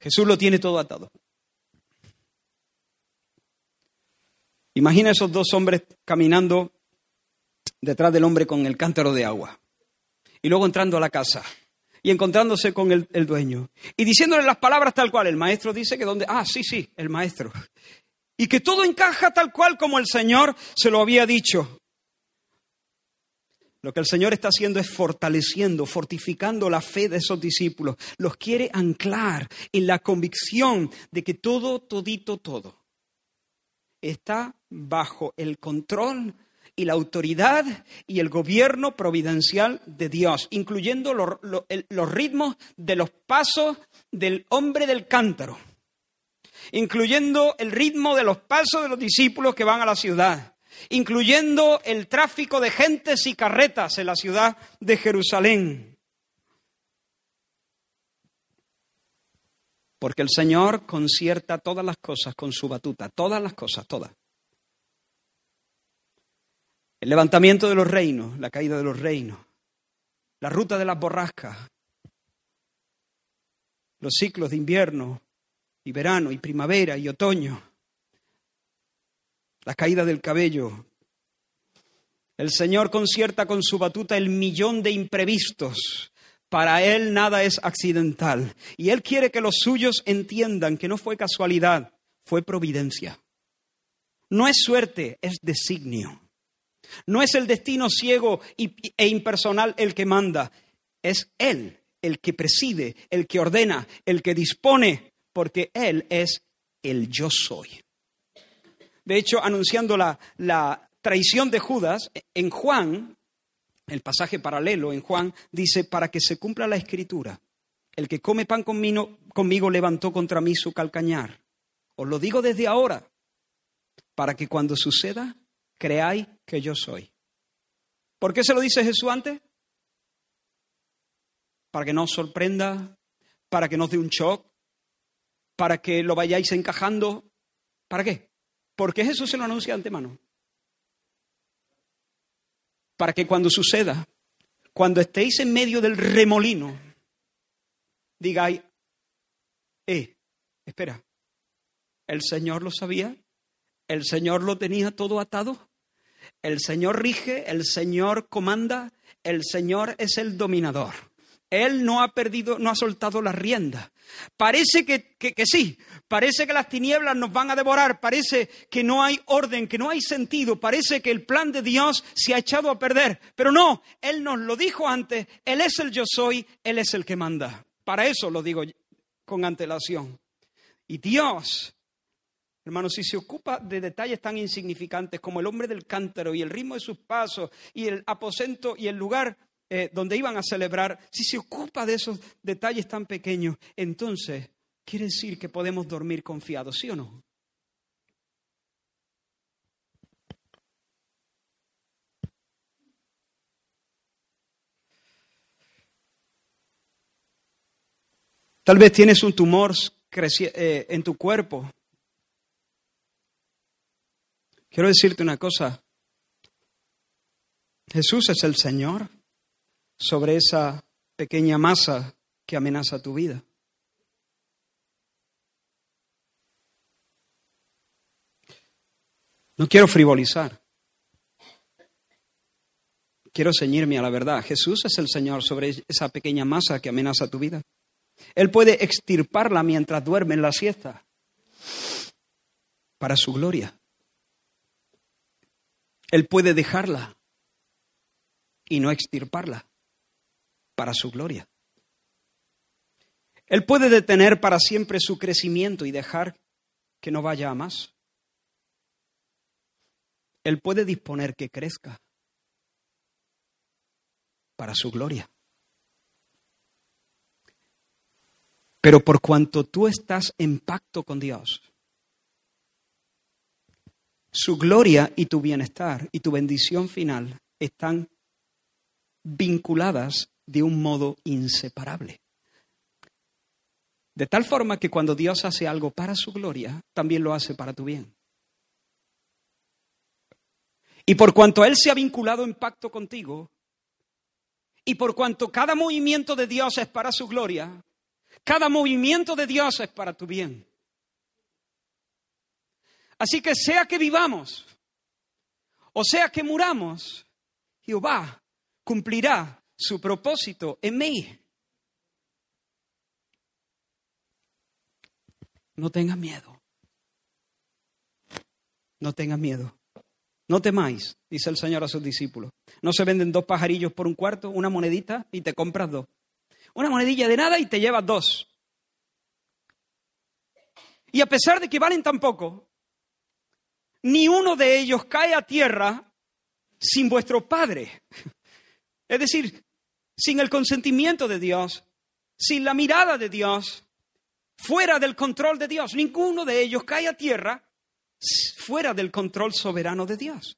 Jesús lo tiene todo atado. Imagina esos dos hombres caminando detrás del hombre con el cántaro de agua. Y luego entrando a la casa y encontrándose con el, el dueño. Y diciéndole las palabras tal cual. El maestro dice que donde... Ah, sí, sí, el maestro. Y que todo encaja tal cual como el Señor se lo había dicho. Lo que el Señor está haciendo es fortaleciendo, fortificando la fe de esos discípulos. Los quiere anclar en la convicción de que todo, todito, todo está bajo el control y la autoridad y el gobierno providencial de Dios, incluyendo los, ritmos de los pasos del hombre del cántaro, incluyendo el ritmo de los pasos de los discípulos que van a la ciudad, incluyendo el tráfico de gentes y carretas en la ciudad de Jerusalén. Porque el Señor concierta todas las cosas con su batuta, todas las cosas, todas. El levantamiento de los reinos, la caída de los reinos, la ruta de las borrascas, los ciclos de invierno y verano y primavera y otoño, la caída del cabello. El Señor concierta con su batuta el millón de imprevistos. Para Él nada es accidental. Y Él quiere que los suyos entiendan que no fue casualidad, fue providencia. No es suerte, es designio. No es el destino ciego e impersonal el que manda, es Él el que preside, el que ordena, el que dispone, porque Él es el yo soy. De hecho, anunciando la, traición de Judas, en Juan, el pasaje paralelo en Juan, dice, para que se cumpla la escritura, el que come pan conmigo, levantó contra mí su calcañar. Os lo digo desde ahora, para que cuando suceda, creáis que yo soy. ¿Por qué se lo dice Jesús antes? Para que no os sorprenda, para que no dé un shock, para que lo vayáis encajando. ¿Para qué? ¿Por qué Jesús se lo anuncia de antemano? Para que cuando suceda, cuando estéis en medio del remolino, digáis, eh, espera, ¿el Señor lo sabía? ¿El Señor lo tenía todo atado? El Señor rige, el Señor comanda, el Señor es el dominador. Él no ha perdido, no ha soltado la rienda. Parece que, que, que sí, parece que las tinieblas nos van a devorar, parece que no hay orden, que no hay sentido, parece que el plan de Dios se ha echado a perder. Pero no, Él nos lo dijo antes, Él es el yo soy, Él es el que manda. Para eso lo digo con antelación. Y Dios Hermanos, si se ocupa de detalles tan insignificantes como el hombre del cántaro y el ritmo de sus pasos y el aposento y el lugar eh, donde iban a celebrar, si se ocupa de esos detalles tan pequeños, entonces quiere decir que podemos dormir confiados, ¿sí o no? Tal vez tienes un tumor eh, en tu cuerpo Quiero decirte una cosa. Jesús es el Señor sobre esa pequeña masa que amenaza tu vida. No quiero frivolizar. Quiero ceñirme a la verdad. Jesús es el Señor sobre esa pequeña masa que amenaza tu vida. Él puede extirparla mientras duerme en la siesta para su gloria. Él puede dejarla y no extirparla para su gloria. Él puede detener para siempre su crecimiento y dejar que no vaya a más. Él puede disponer que crezca para su gloria. Pero por cuanto tú estás en pacto con Dios, su gloria y tu bienestar y tu bendición final están vinculadas de un modo inseparable. De tal forma que cuando Dios hace algo para su gloria, también lo hace para tu bien. Y por cuanto Él se ha vinculado en pacto contigo, y por cuanto cada movimiento de Dios es para su gloria, cada movimiento de Dios es para tu bien. Así que sea que vivamos o sea que muramos, Jehová cumplirá su propósito en mí. No tengas miedo. No tengas miedo. No temáis, dice el Señor a sus discípulos. No se venden dos pajarillos por un cuarto, una monedita y te compras dos. Una monedilla de nada y te llevas dos. Y a pesar de que valen tan poco, ni uno de ellos cae a tierra sin vuestro Padre. Es decir, sin el consentimiento de Dios, sin la mirada de Dios, fuera del control de Dios. Ninguno de ellos cae a tierra fuera del control soberano de Dios.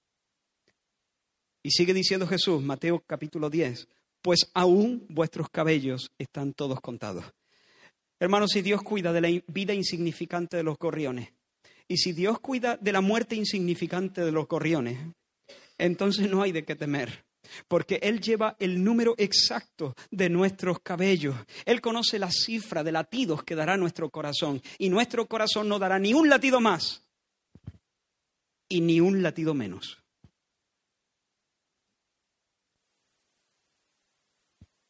Y sigue diciendo Jesús, Mateo capítulo 10, pues aún vuestros cabellos están todos contados. Hermanos, si Dios cuida de la vida insignificante de los gorriones, y si Dios cuida de la muerte insignificante de los gorriones, entonces no hay de qué temer. Porque Él lleva el número exacto de nuestros cabellos. Él conoce la cifra de latidos que dará nuestro corazón. Y nuestro corazón no dará ni un latido más y ni un latido menos.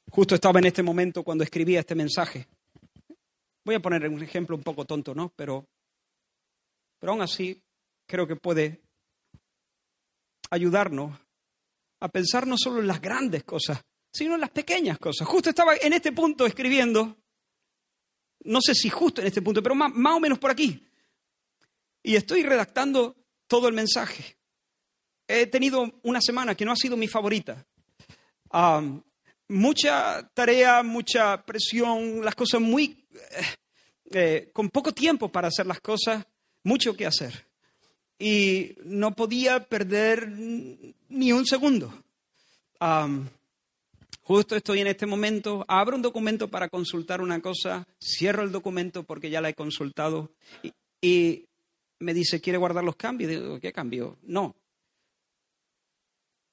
Justo estaba en este momento cuando escribía este mensaje. Voy a poner un ejemplo un poco tonto, ¿no? Pero, pero aún así creo que puede ayudarnos a pensar no solo en las grandes cosas, sino en las pequeñas cosas. Justo estaba en este punto escribiendo, no sé si justo en este punto, pero más, más o menos por aquí. Y estoy redactando todo el mensaje. He tenido una semana que no ha sido mi favorita. mucha tarea, mucha presión, las cosas muy... Eh, eh, con poco tiempo para hacer las cosas, mucho que hacer. Y no podía perder ni un segundo. justo estoy en este momento, abro un documento para consultar una cosa, cierro el documento porque ya la he consultado y me dice, ¿quiere guardar los cambios? Digo, ¿qué cambio? No.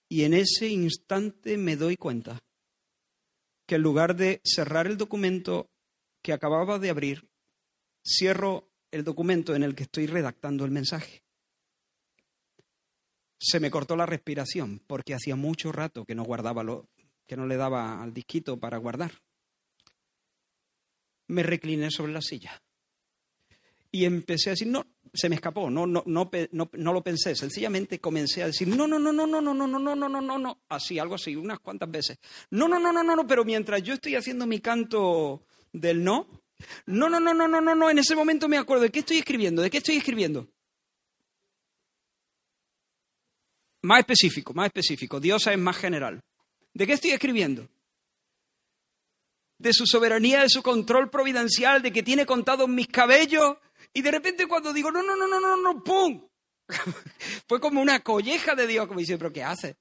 Y en ese instante me doy cuenta que en lugar de cerrar el documento que acababa de abrir, cierro el documento en el que estoy redactando el mensaje. Se me cortó la respiración porque hacía mucho rato que no guardaba lo que no le daba al disquito para guardar. Me recliné sobre la silla y empecé a decir, no, se me escapó, no, no, no, lo pensé, sencillamente comencé a decir, no, no, no, no, no, no, no, no, no, no, no, no, no, así, algo así, unas cuantas veces. No, no, no, no, no, no, pero mientras yo estoy haciendo mi canto del no, no, no, no, no, no, no, no, en ese momento me acuerdo, ¿de qué estoy escribiendo? ¿De qué estoy escribiendo? Más específico, más específico, Dios es más general. ¿De qué estoy escribiendo? De su soberanía, de su control providencial, de que tiene contados mis cabellos, y de repente cuando digo, no, no, no, no, no, no, ¡pum! Fue como una colleja de Dios, como dice, pero ¿qué hace?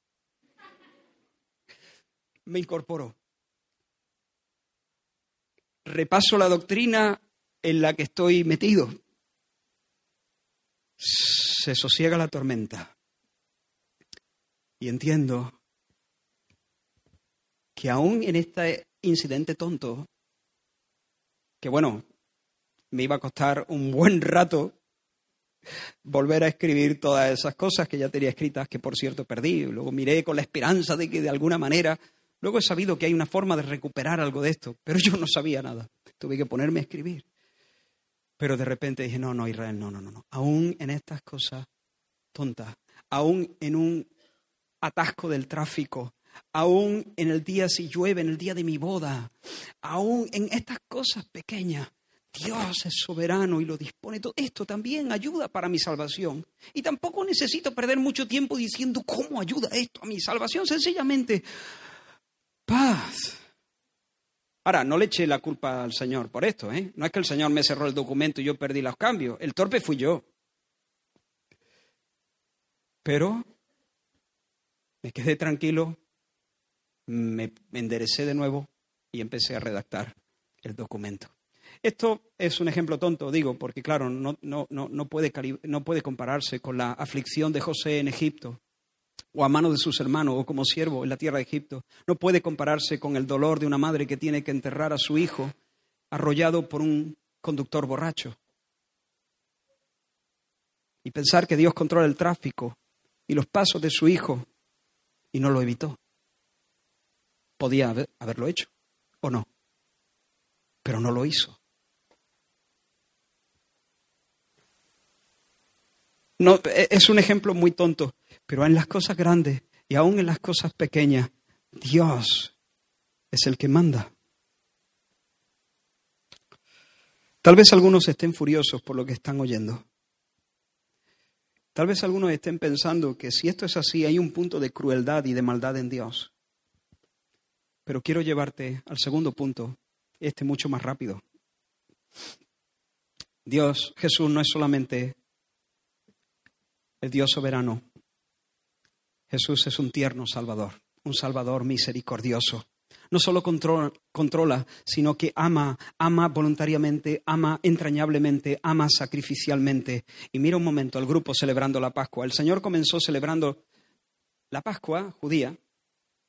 Me incorporó. Repaso la doctrina en la que estoy metido. Se sosiega la tormenta. Y entiendo que aún en este incidente tonto, que bueno, me iba a costar un buen rato volver a escribir todas esas cosas que ya tenía escritas, que por cierto perdí. Luego miré con la esperanza de que de alguna manera, luego he sabido que hay una forma de recuperar algo de esto, pero yo no sabía nada. Tuve que ponerme a escribir. Pero de repente dije, no, no, Israel, no, no, no, no. Aún en estas cosas tontas, aún en un atasco del tráfico, aún en el día si llueve, en el día de mi boda, aún en estas cosas pequeñas, Dios es soberano y lo dispone. Todo esto también ayuda para mi salvación. Y tampoco necesito perder mucho tiempo diciendo cómo ayuda esto a mi salvación. Sencillamente, paz. Ahora, no le eché la culpa al Señor por esto, ¿eh? No es que el Señor me cerró el documento y yo perdí los cambios. El torpe fui yo. Pero me quedé tranquilo, me enderecé de nuevo y empecé a redactar el documento. Esto es un ejemplo tonto, digo, porque claro, no, no, no, puede, no puede compararse con la aflicción de José en Egipto, o a mano de sus hermanos, o como siervo en la tierra de Egipto. No puede compararse con el dolor de una madre que tiene que enterrar a su hijo arrollado por un conductor borracho. Y pensar que Dios controla el tráfico y los pasos de su hijo y no lo evitó. Podía haberlo hecho, o no, pero no lo hizo. No, e, es un ejemplo muy tonto, pero en las cosas grandes y aún en las cosas pequeñas, Dios es el que manda. Tal vez algunos estén furiosos por lo que están oyendo. Tal vez algunos estén pensando que si esto es así, hay un punto de crueldad y de maldad en Dios. Pero quiero llevarte al segundo punto, este mucho más rápido. Dios, Jesús no es solamente el Dios soberano. Jesús es un tierno Salvador, un Salvador misericordioso. No solo controla, sino que ama, ama voluntariamente, ama entrañablemente, ama sacrificialmente. Y mira un momento al grupo celebrando la Pascua. El Señor comenzó celebrando la Pascua judía,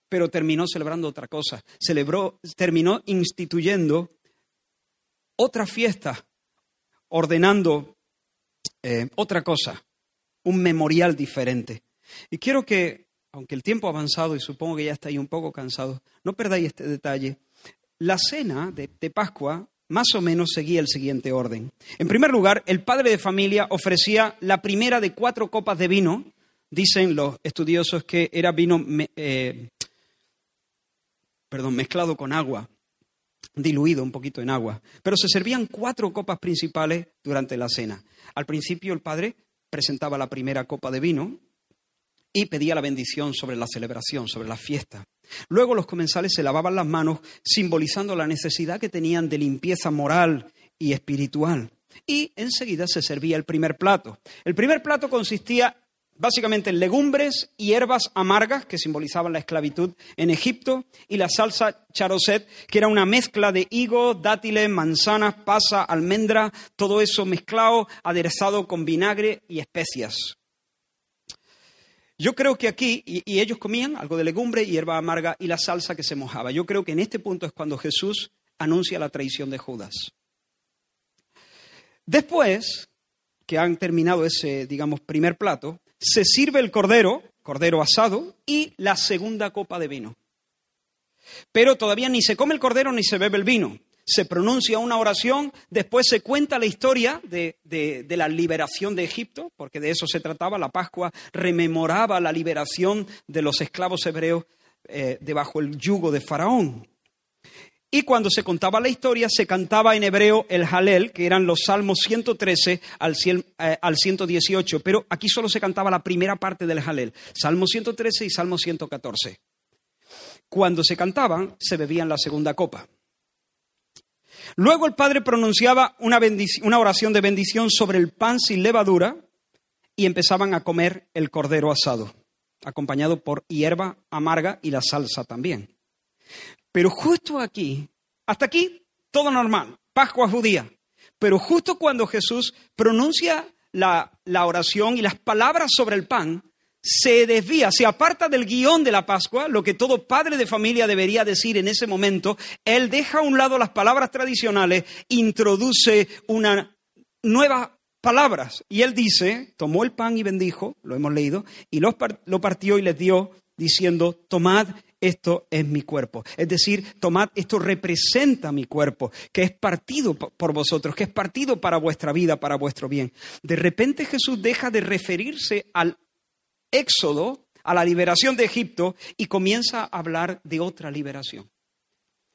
pero terminó celebrando otra cosa. Celebró, terminó instituyendo otra fiesta, ordenando eh, otra cosa, un memorial diferente. Y quiero que, aunque el tiempo ha avanzado y supongo que ya estáis un poco cansados, no perdáis este detalle. La cena de, de Pascua más o menos seguía el siguiente orden. En primer lugar, el padre de familia ofrecía la primera de cuatro copas de vino. Dicen los estudiosos que era vino eh, perdón, mezclado con agua, diluido un poquito en agua. Pero se servían cuatro copas principales durante la cena. Al principio el padre presentaba la primera copa de vino y pedía la bendición sobre la celebración, sobre la fiesta. Luego los comensales se lavaban las manos, simbolizando la necesidad que tenían de limpieza moral y espiritual. Y enseguida se servía el primer plato. El primer plato consistía básicamente en legumbres y hierbas amargas que simbolizaban la esclavitud en Egipto y la salsa charoset, que era una mezcla de higo, dátiles, manzanas, pasa, almendra, todo eso mezclado, aderezado con vinagre y especias. Yo creo que aquí, y, ellos comían algo de legumbre, hierba amarga y la salsa que se mojaba. Yo creo que en este punto es cuando Jesús anuncia la traición de Judas. Después que han terminado ese, digamos, primer plato, se sirve el cordero, cordero asado, y la segunda copa de vino. Pero todavía ni se come el cordero ni se bebe el vino. Se pronuncia una oración, después se cuenta la historia de, de- la liberación de Egipto, porque de eso se trataba. La Pascua rememoraba la liberación de los esclavos hebreos eh, debajo el yugo de Faraón. Y cuando se contaba la historia, se cantaba en hebreo el Halel, que eran los salmos 113 al, 100, eh, al 118, pero aquí solo se cantaba la primera parte del Halel, Salmo 113 y Salmo 114. Cuando se cantaban, se bebían la segunda copa. Luego el padre pronunciaba una, una oración de bendición sobre el pan sin levadura y empezaban a comer el cordero asado, acompañado por hierba amarga y la salsa también. Pero justo aquí, hasta aquí, todo normal, Pascua judía. Pero justo cuando Jesús pronuncia la, la oración y las palabras sobre el pan, se desvía, se aparta del guion de la Pascua, lo que todo padre de familia debería decir en ese momento. Él deja a un lado las palabras tradicionales, introduce una nueva palabras. Y él dice, tomó el pan y bendijo, lo hemos leído, y lo, par- lo partió y les dio, diciendo, tomad, esto es mi cuerpo. Es decir, tomad, esto representa mi cuerpo, que es partido po- por vosotros, que es partido para vuestra vida, para vuestro bien. De repente Jesús deja de referirse al éxodo, a la liberación de Egipto, y comienza a hablar de otra liberación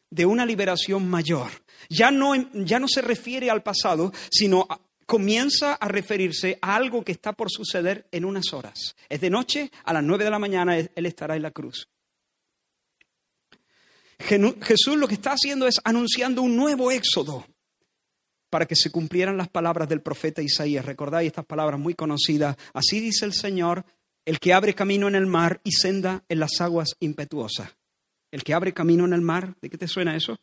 de una liberación mayor. Ya no, ya no se refiere al pasado, sino comienza a referirse a algo que está por suceder en unas horas. Es de noche, a las nueve de la mañana, Él estará en la cruz. Jesús lo que está haciendo es anunciando un nuevo éxodo para que se cumplieran las palabras del profeta Isaías. Recordáis estas palabras muy conocidas. Así dice el Señor, el que abre camino en el mar y senda en las aguas impetuosas. El que abre camino en el mar, ¿de qué te suena eso?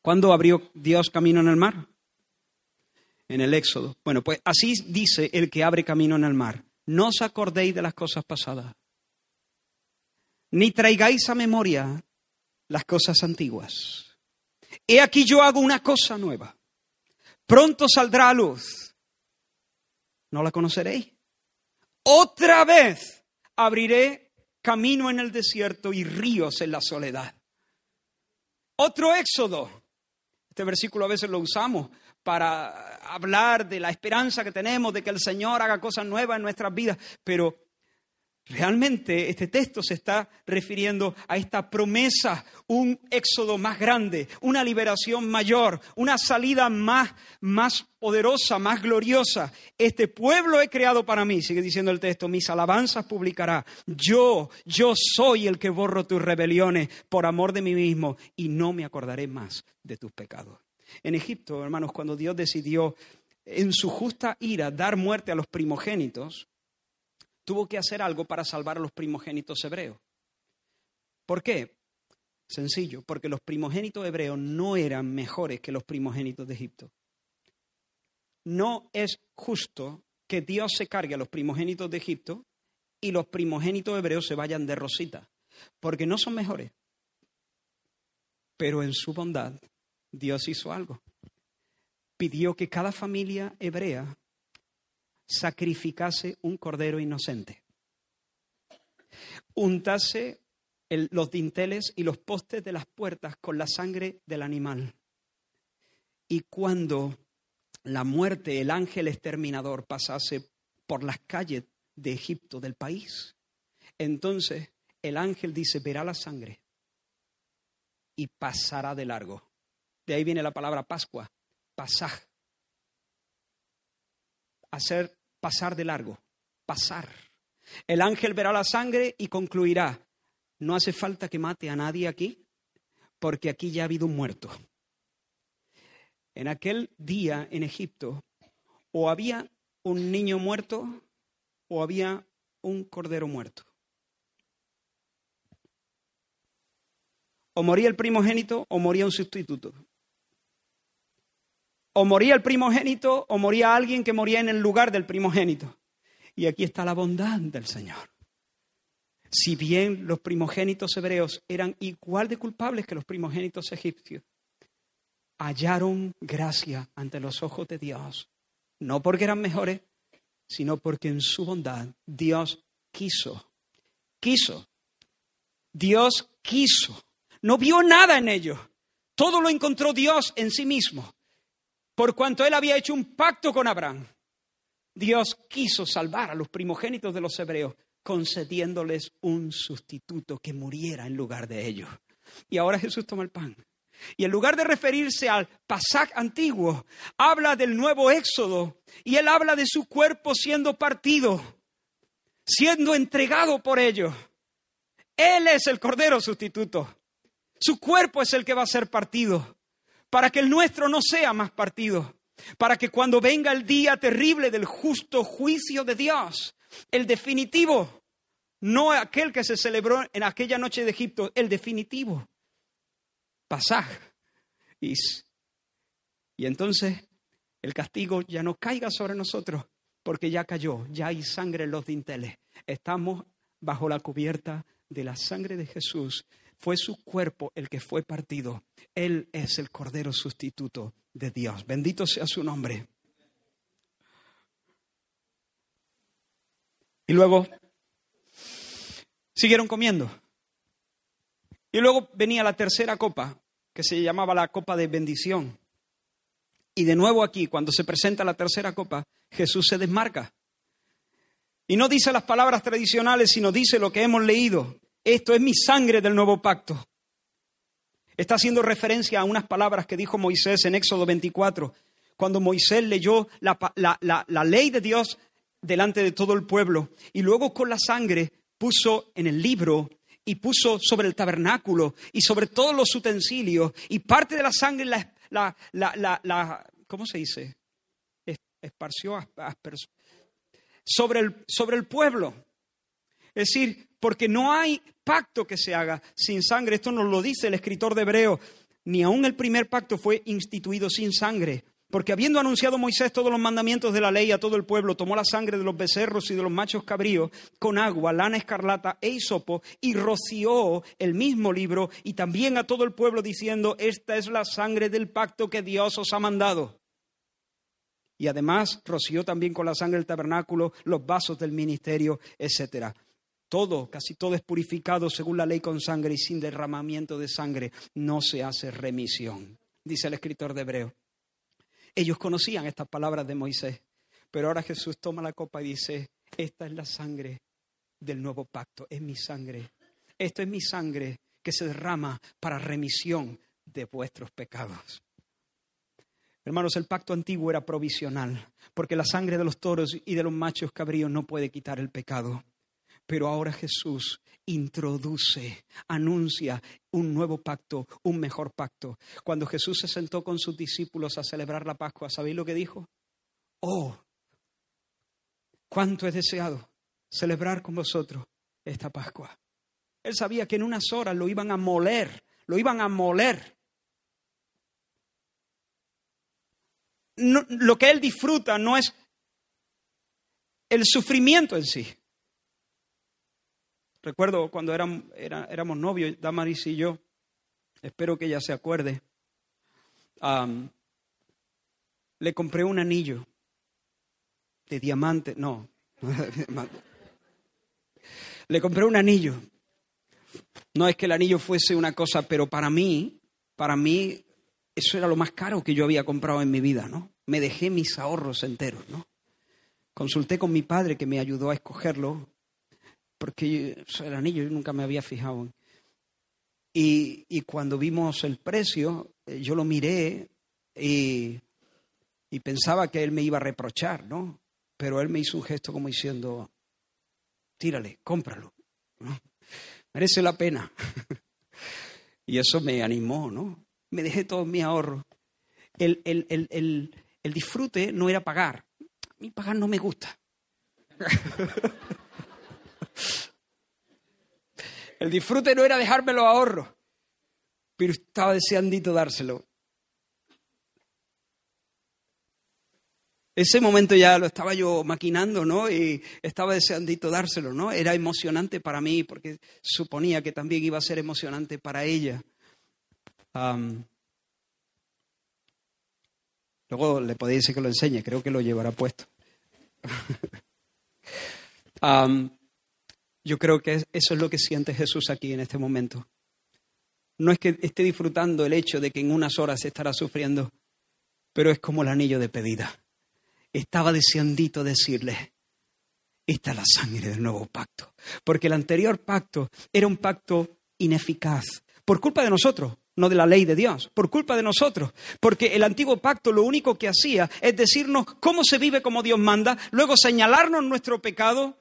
¿Cuándo abrió Dios camino en el mar? En el Éxodo. Bueno, pues así dice el que abre camino en el mar. No os acordéis de las cosas pasadas, ni traigáis a memoria las cosas antiguas. He aquí yo hago una cosa nueva. Pronto saldrá a luz. ¿No la conoceréis? Otra vez abriré camino en el desierto y ríos en la soledad. Otro éxodo. Este versículo a veces lo usamos para hablar de la esperanza que tenemos de que el Señor haga cosas nuevas en nuestras vidas, pero Realmente este texto se está refiriendo a esta promesa, un éxodo más grande, una liberación mayor, una salida más, más poderosa, más gloriosa. Este pueblo he creado para mí, sigue diciendo el texto, mis alabanzas publicará. Yo, yo soy el que borro tus rebeliones por amor de mí mismo y no me acordaré más de tus pecados. En Egipto, hermanos, cuando Dios decidió en su justa ira dar muerte a los primogénitos, tuvo que hacer algo para salvar a los primogénitos hebreos. ¿Por qué? Sencillo, porque los primogénitos hebreos no eran mejores que los primogénitos de Egipto. No es justo que Dios se cargue a los primogénitos de Egipto y los primogénitos hebreos se vayan de rosita, porque no son mejores. Pero en su bondad, Dios hizo algo. Pidió que cada familia hebrea sacrificase un cordero inocente. Untase los dinteles y los postes de las puertas con la sangre del animal. Y cuando la muerte, el ángel exterminador, pasase por las calles de Egipto, del país, entonces el ángel dice, verá la sangre y pasará de largo. De ahí viene la palabra Pascua, pasaj, hacer pasar de largo, pasar. El ángel verá la sangre y concluirá, no hace falta que mate a nadie aquí, porque aquí ya ha habido un muerto. En aquel día en Egipto, o había un niño muerto o había un cordero muerto. O moría el primogénito o moría un sustituto. O moría el primogénito o moría alguien que moría en el lugar del primogénito. Y aquí está la bondad del Señor. Si bien los primogénitos hebreos eran igual de culpables que los primogénitos egipcios, hallaron gracia ante los ojos de Dios, no porque eran mejores, sino porque en su bondad Dios quiso, quiso, Dios quiso, no vio nada en ellos, todo lo encontró Dios en sí mismo por cuanto él había hecho un pacto con Abraham, Dios quiso salvar a los primogénitos de los hebreos, concediéndoles un sustituto que muriera en lugar de ellos. Y ahora Jesús toma el pan. Y en lugar de referirse al pasaje antiguo, habla del nuevo éxodo. Y él habla de su cuerpo siendo partido, siendo entregado por ellos. Él es el cordero sustituto. Su cuerpo es el que va a ser partido para que el nuestro no sea más partido, para que cuando venga el día terrible del justo juicio de Dios, el definitivo, no aquel que se celebró en aquella noche de Egipto, el definitivo, pasaje. Y, y entonces el castigo ya no caiga sobre nosotros, porque ya cayó, ya hay sangre en los dinteles. Estamos bajo la cubierta de la sangre de Jesús fue su cuerpo el que fue partido. Él es el Cordero sustituto de Dios. Bendito sea su nombre. Y luego siguieron comiendo. Y luego venía la tercera copa, que se llamaba la copa de bendición. Y de nuevo aquí, cuando se presenta la tercera copa, Jesús se desmarca. Y no dice las palabras tradicionales, sino dice lo que hemos leído. Esto es mi sangre del nuevo pacto. Está haciendo referencia a unas palabras que dijo Moisés en Éxodo 24, cuando Moisés leyó la, la, ley de Dios delante de todo el pueblo y luego con la sangre puso en el libro y puso sobre el tabernáculo y sobre todos los utensilios y parte de la sangre la, la, ¿cómo se dice? Esparció sobre el, sobre el pueblo. Es decir, porque no hay pacto que se haga sin sangre. Esto nos lo dice el escritor de Hebreo. Ni aun el primer pacto fue instituido sin sangre. Porque habiendo anunciado Moisés todos los mandamientos de la ley a todo el pueblo, tomó la sangre de los becerros y de los machos cabríos con agua, lana escarlata e hisopo y roció el mismo libro y también a todo el pueblo diciendo, esta es la sangre del pacto que Dios os ha mandado. Y además roció también con la sangre del tabernáculo los vasos del ministerio, etcétera. Todo, casi todo es purificado según la ley con sangre y sin derramamiento de sangre no se hace remisión, dice el escritor de Hebreo. Ellos conocían estas palabras de Moisés, pero ahora Jesús toma la copa y dice, esta es la sangre del nuevo pacto, es mi sangre. Esto es mi sangre que se derrama para remisión de vuestros pecados. Hermanos, el pacto antiguo era provisional, porque la sangre de los toros y de los machos cabríos no puede quitar el pecado. Pero ahora Jesús introduce, anuncia un nuevo pacto, un mejor pacto. Cuando Jesús se sentó con sus discípulos a celebrar la Pascua, ¿sabéis lo que dijo? Oh, cuánto he deseado celebrar con vosotros esta Pascua. Él sabía que en unas horas lo iban a moler, lo iban a moler. lo que él disfruta no es el sufrimiento en sí. Recuerdo cuando éramos, novios, Damaris y yo, espero que ella se acuerde, le compré un anillo de diamante, no, le compré un anillo. No es que el anillo fuese una cosa, pero para mí, para mí, eso era lo más caro que yo había comprado en mi vida, ¿no? Me dejé mis ahorros enteros, ¿no? Consulté con mi padre que me ayudó a escogerlo, porque el anillo yo nunca me había fijado. Y, y cuando vimos el precio, eh, yo lo miré y, pensaba que él me iba a reprochar, ¿no? Pero él me hizo un gesto como diciendo, tírale, cómpralo. Merece la pena. y eso me animó, ¿no? Me dejé todo mi ahorro. El, el, el, el, disfrute no era pagar. A mí pagar no me gusta. el disfrute no era dejarme los ahorros, pero estaba deseandito dárselo. Ese momento ya lo estaba yo maquinando, ¿no? Y estaba deseandito dárselo, ¿no? Era emocionante para mí porque suponía que también iba a ser emocionante para ella. luego le podéis decir que lo enseñe, creo que lo llevará puesto. yo creo que eso es lo que siente Jesús aquí en este momento. No es que esté disfrutando el hecho de que en unas horas estará sufriendo, pero es como el anillo de pedida. Estaba deseandito decirle, esta es la sangre del nuevo pacto, porque el anterior pacto era un pacto ineficaz, por culpa de nosotros, no de la ley de Dios, por culpa de nosotros, porque el antiguo pacto lo único que hacía es decirnos cómo se vive como Dios manda, luego señalarnos nuestro pecado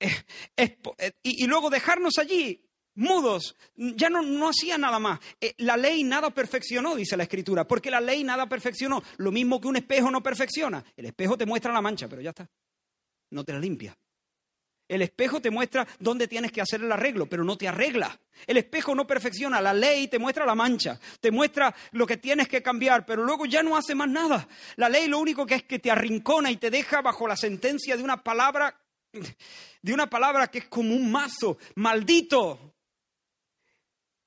eh, eh, y, luego dejarnos allí mudos, ya no, no hacía nada más. Eh, la ley nada perfeccionó, dice la escritura, porque la ley nada perfeccionó. Lo mismo que un espejo no perfecciona. El espejo te muestra la mancha, pero ya está. No te la limpia. El espejo te muestra dónde tienes que hacer el arreglo, pero no te arregla. El espejo no perfecciona, la ley te muestra la mancha, te muestra lo que tienes que cambiar, pero luego ya no hace más nada. La ley lo único que es que te arrincona y te deja bajo la sentencia de una palabra, de una palabra que es como un mazo, maldito,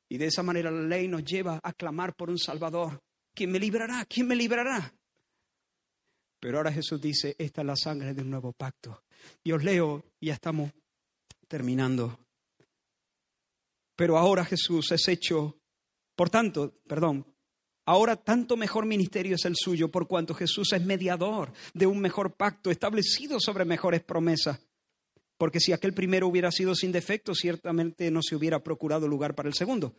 y de esa manera la ley nos lleva a clamar por un Salvador. ¿Quién me librará? ¿Quién me librará? Pero ahora Jesús dice, esta es la sangre del nuevo pacto. Y os leo, ya estamos terminando. Pero ahora Jesús es hecho, por tanto, perdón, ahora tanto mejor ministerio es el suyo, por cuanto Jesús es mediador de un mejor pacto establecido sobre mejores promesas. Porque si aquel primero hubiera sido sin defecto, ciertamente no se hubiera procurado lugar para el segundo.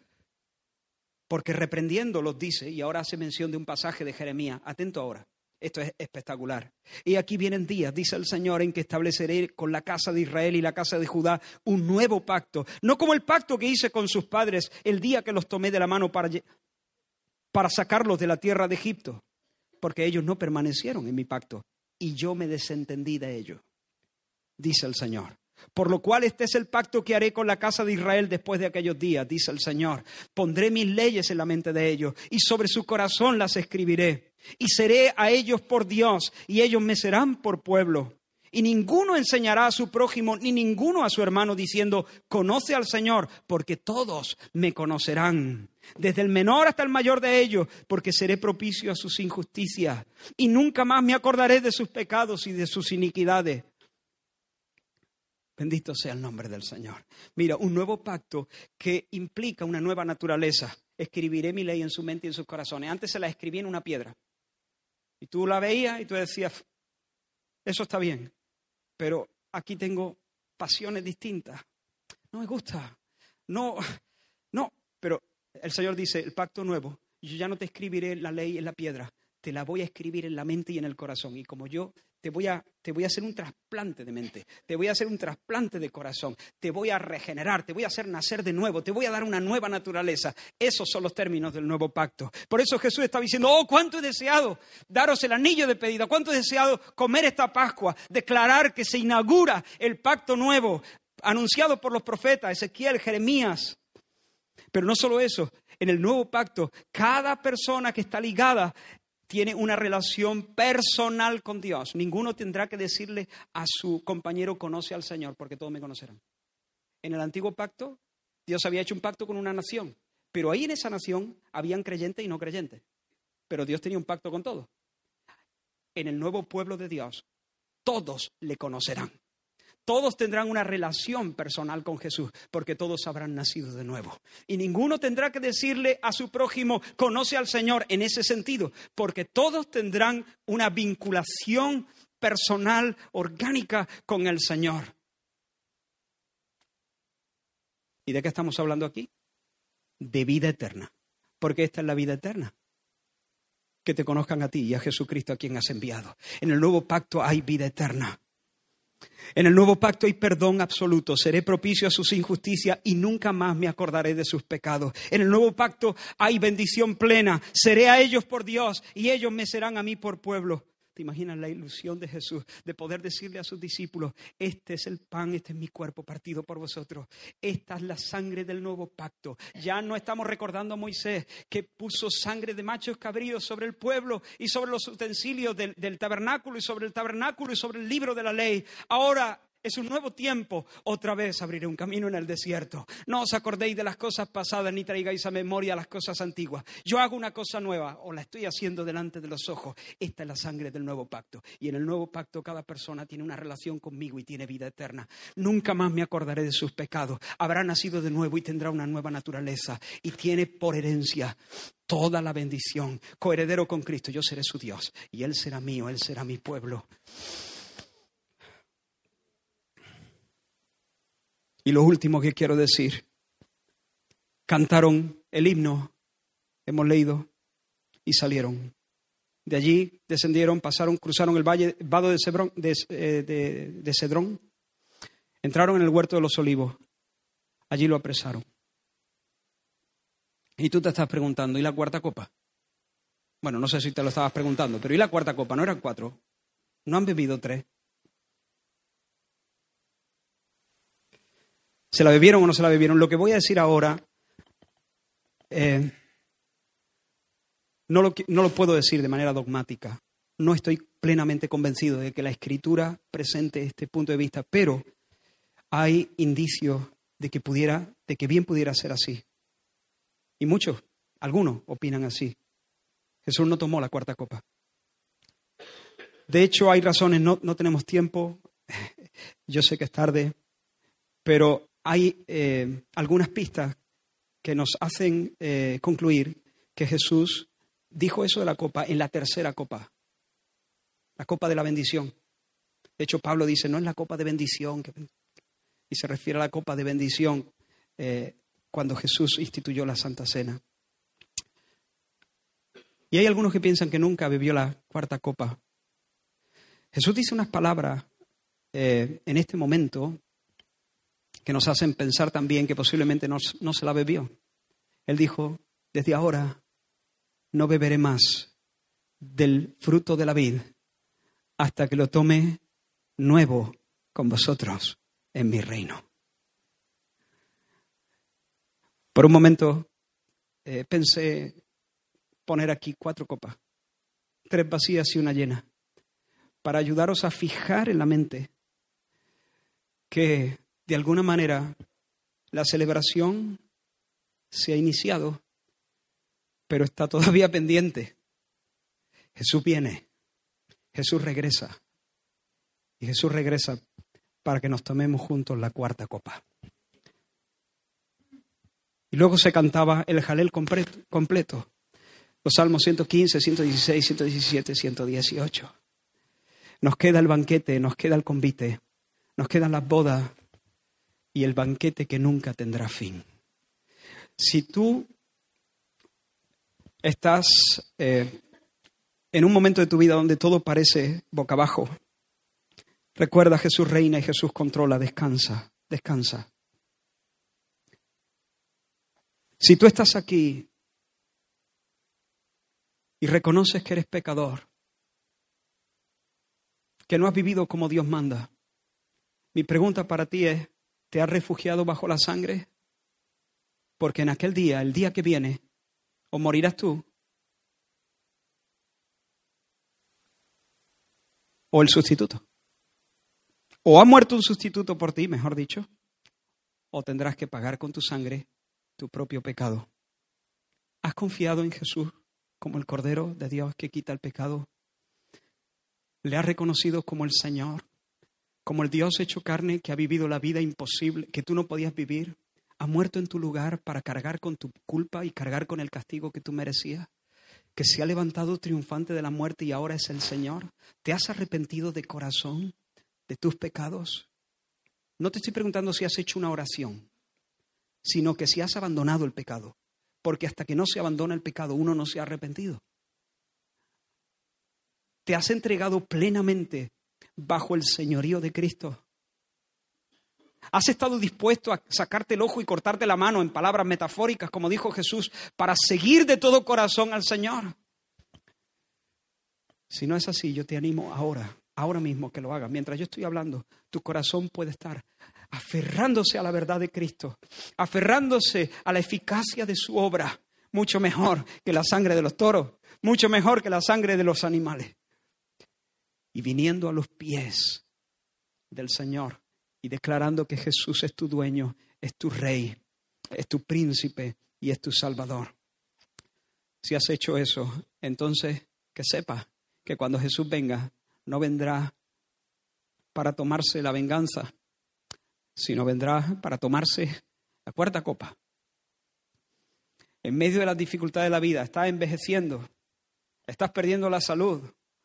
Porque reprendiendo los dice, y ahora hace mención de un pasaje de Jeremías, atento ahora, esto es espectacular. Y aquí vienen días, dice el Señor, en que estableceré con la casa de Israel y la casa de Judá un nuevo pacto, no como el pacto que hice con sus padres el día que los tomé de la mano para, para sacarlos de la tierra de Egipto, porque ellos no permanecieron en mi pacto y yo me desentendí de ellos dice el Señor. Por lo cual este es el pacto que haré con la casa de Israel después de aquellos días, dice el Señor. Pondré mis leyes en la mente de ellos y sobre su corazón las escribiré. Y seré a ellos por Dios y ellos me serán por pueblo. Y ninguno enseñará a su prójimo ni ninguno a su hermano diciendo, conoce al Señor, porque todos me conocerán, desde el menor hasta el mayor de ellos, porque seré propicio a sus injusticias. Y nunca más me acordaré de sus pecados y de sus iniquidades. Bendito sea el nombre del Señor. Mira, un nuevo pacto que implica una nueva naturaleza. Escribiré mi ley en su mente y en sus corazones. Antes se la escribí en una piedra. Y tú la veías y tú decías, eso está bien, pero aquí tengo pasiones distintas. No me gusta. No, no. Pero el Señor dice, el pacto nuevo, yo ya no te escribiré la ley en la piedra, te la voy a escribir en la mente y en el corazón. Y como yo te voy a, te voy a hacer un trasplante de mente, te voy a hacer un trasplante de corazón, te voy a regenerar, te voy a hacer nacer de nuevo, te voy a dar una nueva naturaleza. Esos son los términos del nuevo pacto. Por eso Jesús está diciendo, oh, cuánto he deseado daros el anillo de pedido, cuánto he deseado comer esta Pascua, declarar que se inaugura el pacto nuevo, anunciado por los profetas, Ezequiel, Jeremías. Pero no solo eso, en el nuevo pacto, cada persona que está ligada tiene una relación personal con Dios. Ninguno tendrá que decirle a su compañero conoce al Señor, porque todos me conocerán. En el antiguo pacto, Dios había hecho un pacto con una nación, pero ahí en esa nación habían creyentes y no creyentes. Pero Dios tenía un pacto con todos. En el nuevo pueblo de Dios, todos le conocerán. Todos tendrán una relación personal con Jesús, porque todos habrán nacido de nuevo. Y ninguno tendrá que decirle a su prójimo, conoce al Señor en ese sentido, porque todos tendrán una vinculación personal, orgánica con el Señor. ¿Y de qué estamos hablando aquí? De vida eterna, porque esta es la vida eterna que te conozcan a ti y a Jesucristo a quien has enviado. En el nuevo pacto hay vida eterna. En el nuevo pacto hay perdón absoluto. Seré propicio a sus injusticias y nunca más me acordaré de sus pecados. En el nuevo pacto hay bendición plena. Seré a ellos por Dios y ellos me serán a mí por pueblo. ¿Te imaginas la ilusión de Jesús de poder decirle a sus discípulos, este es el pan, este es mi cuerpo partido por vosotros, esta es la sangre del nuevo pacto? Ya no estamos recordando a Moisés que puso sangre de machos cabríos sobre el pueblo y sobre los utensilios del, del tabernáculo y sobre el tabernáculo y sobre el libro de la ley. Ahora es un nuevo tiempo. Otra vez abriré un camino en el desierto. No os acordéis de las cosas pasadas ni traigáis a memoria las cosas antiguas. Yo hago una cosa nueva o la estoy haciendo delante de los ojos. Esta es la sangre del nuevo pacto. Y en el nuevo pacto cada persona tiene una relación conmigo y tiene vida eterna. Nunca más me acordaré de sus pecados. Habrá nacido de nuevo y tendrá una nueva naturaleza. Y tiene por herencia toda la bendición. Coheredero con Cristo. Yo seré su Dios. Y Él será mío. Él será mi pueblo. Y lo último que quiero decir, cantaron el himno, hemos leído, y salieron. De allí descendieron, pasaron, cruzaron el valle, vado de, Cebrón, de, eh, de, de Cedrón, entraron en el huerto de los olivos, allí lo apresaron. Y tú te estás preguntando, ¿y la cuarta copa? Bueno, no sé si te lo estabas preguntando, pero ¿y la cuarta copa? ¿No eran cuatro? ¿No han bebido tres? ¿Se la bebieron o no se la bebieron? Lo que voy a decir ahora eh, no, lo, no lo puedo decir de manera dogmática. No estoy plenamente convencido de que la escritura presente este punto de vista, pero hay indicios de que pudiera, de que bien pudiera ser así. Y muchos, algunos opinan así. Jesús no tomó la cuarta copa. De hecho, hay razones, no, no tenemos tiempo, yo sé que es tarde, pero hay eh, algunas pistas que nos hacen eh, concluir que Jesús dijo eso de la copa en la tercera copa, la copa de la bendición. De hecho, Pablo dice, no es la copa de bendición, y se refiere a la copa de bendición eh, cuando Jesús instituyó la Santa Cena. Y hay algunos que piensan que nunca bebió la cuarta copa. Jesús dice unas palabras en este momento que nos hacen pensar también que posiblemente no, no se la bebió. Él dijo, desde ahora no beberé más del fruto de la vid hasta que lo tome nuevo con vosotros en mi reino. Por un momento eh, pensé poner aquí cuatro copas, tres vacías y una llena, para ayudaros a fijar en la mente que de alguna manera la celebración se ha iniciado, pero está todavía pendiente. Jesús viene, Jesús regresa, y Jesús regresa para que nos tomemos juntos la cuarta copa. Y luego se cantaba el jalel completo, los salmos 115, 116, 117, 118. Nos queda el banquete, nos queda el convite, nos quedan las bodas y el banquete que nunca tendrá fin. Si tú estás eh, en un momento de tu vida donde todo parece boca abajo, recuerda Jesús reina y Jesús controla, descansa, descansa. Si tú estás aquí y reconoces que eres pecador, que no has vivido como Dios manda, mi pregunta para ti es, ¿te has refugiado bajo la sangre? Porque en aquel día, el día que viene, o morirás tú, o el sustituto. O ha muerto un sustituto por ti, mejor dicho, o tendrás que pagar con tu sangre tu propio pecado. ¿Has confiado en Jesús como el Cordero de Dios que quita el pecado? ¿Le has reconocido como el Señor, como el Dios hecho carne que ha vivido la vida imposible que tú no podías vivir? ¿Ha muerto en tu lugar para cargar con tu culpa y cargar con el castigo que tú merecías? ¿Que se ha levantado triunfante de la muerte y ahora es el Señor? ¿Te has arrepentido de corazón de tus pecados? No te estoy preguntando si has hecho una oración sino que si has abandonado el pecado. Porque hasta que no se abandona el pecado, uno no se ha arrepentido. Te has entregado plenamente bajo el señorío de Cristo. Has estado dispuesto a sacarte el ojo y cortarte la mano en palabras metafóricas, como dijo Jesús, para seguir de todo corazón al Señor. Si no es así, yo te animo ahora, ahora mismo que lo hagas. Mientras yo estoy hablando, tu corazón puede estar aferrándose a la verdad de Cristo, aferrándose a la eficacia de su obra, mucho mejor que la sangre de los toros, mucho mejor que la sangre de los animales. Y viniendo a los pies del Señor y declarando que Jesús es tu dueño, es tu rey, es tu príncipe y es tu salvador. Si has hecho eso, entonces que sepa que cuando Jesús venga, no vendrá para tomarse la venganza sino vendrá para tomarse la cuarta copa. En medio de las dificultades de la vida, estás envejeciendo, estás perdiendo la salud,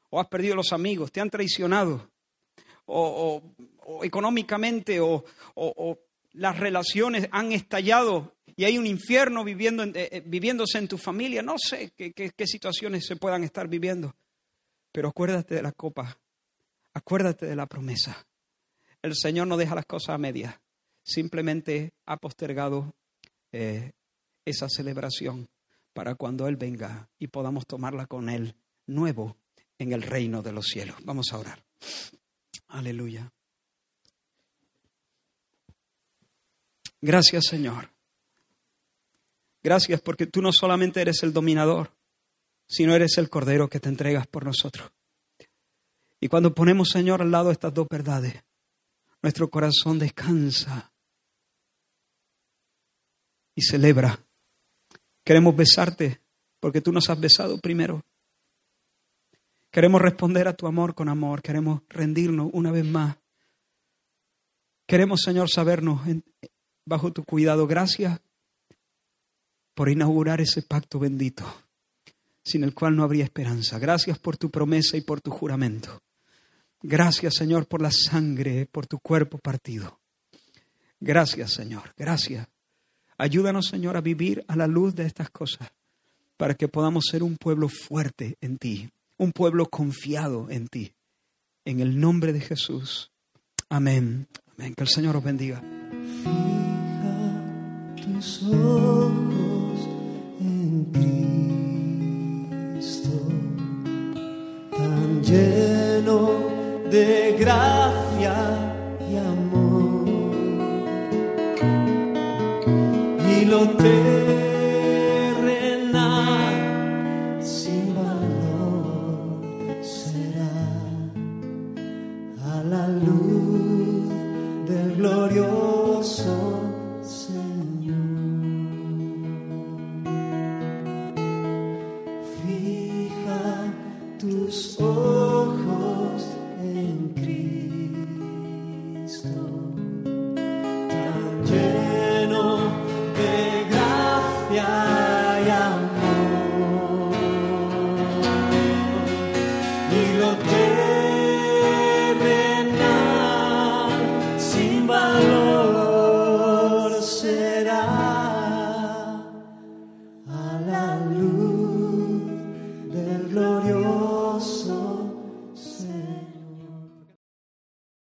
o has perdido los amigos, te han traicionado, o, económicamente, o, las relaciones han estallado y hay un infierno viviendo eh, eh, viviéndose en tu familia. No sé qué, situaciones se puedan estar viviendo, pero acuérdate de la copa, acuérdate de la promesa. El Señor no deja las cosas a medias, simplemente ha postergado eh, esa celebración para cuando Él venga y podamos tomarla con Él nuevo en el reino de los cielos. Vamos a orar. Aleluya. Gracias Señor. Gracias porque tú no solamente eres el dominador, sino eres el Cordero que te entregas por nosotros. Y cuando ponemos, Señor, al lado estas dos verdades, nuestro corazón descansa y celebra. Queremos besarte porque tú nos has besado primero. Queremos responder a tu amor con amor. Queremos rendirnos una vez más. Queremos, Señor, sabernos bajo tu cuidado. Gracias por inaugurar ese pacto bendito, sin el cual no habría esperanza. Gracias por tu promesa y por tu juramento. Gracias, Señor, por la sangre, por tu cuerpo partido. Gracias, Señor. Gracias. Ayúdanos, Señor, a vivir a la luz de estas cosas para que podamos ser un pueblo fuerte en ti, un pueblo confiado en ti. En el nombre de Jesús. Amén. Amén. Que el Señor os bendiga. Fija tus ojos en Cristo, tan lleno de gracia y amor. Y lo tengo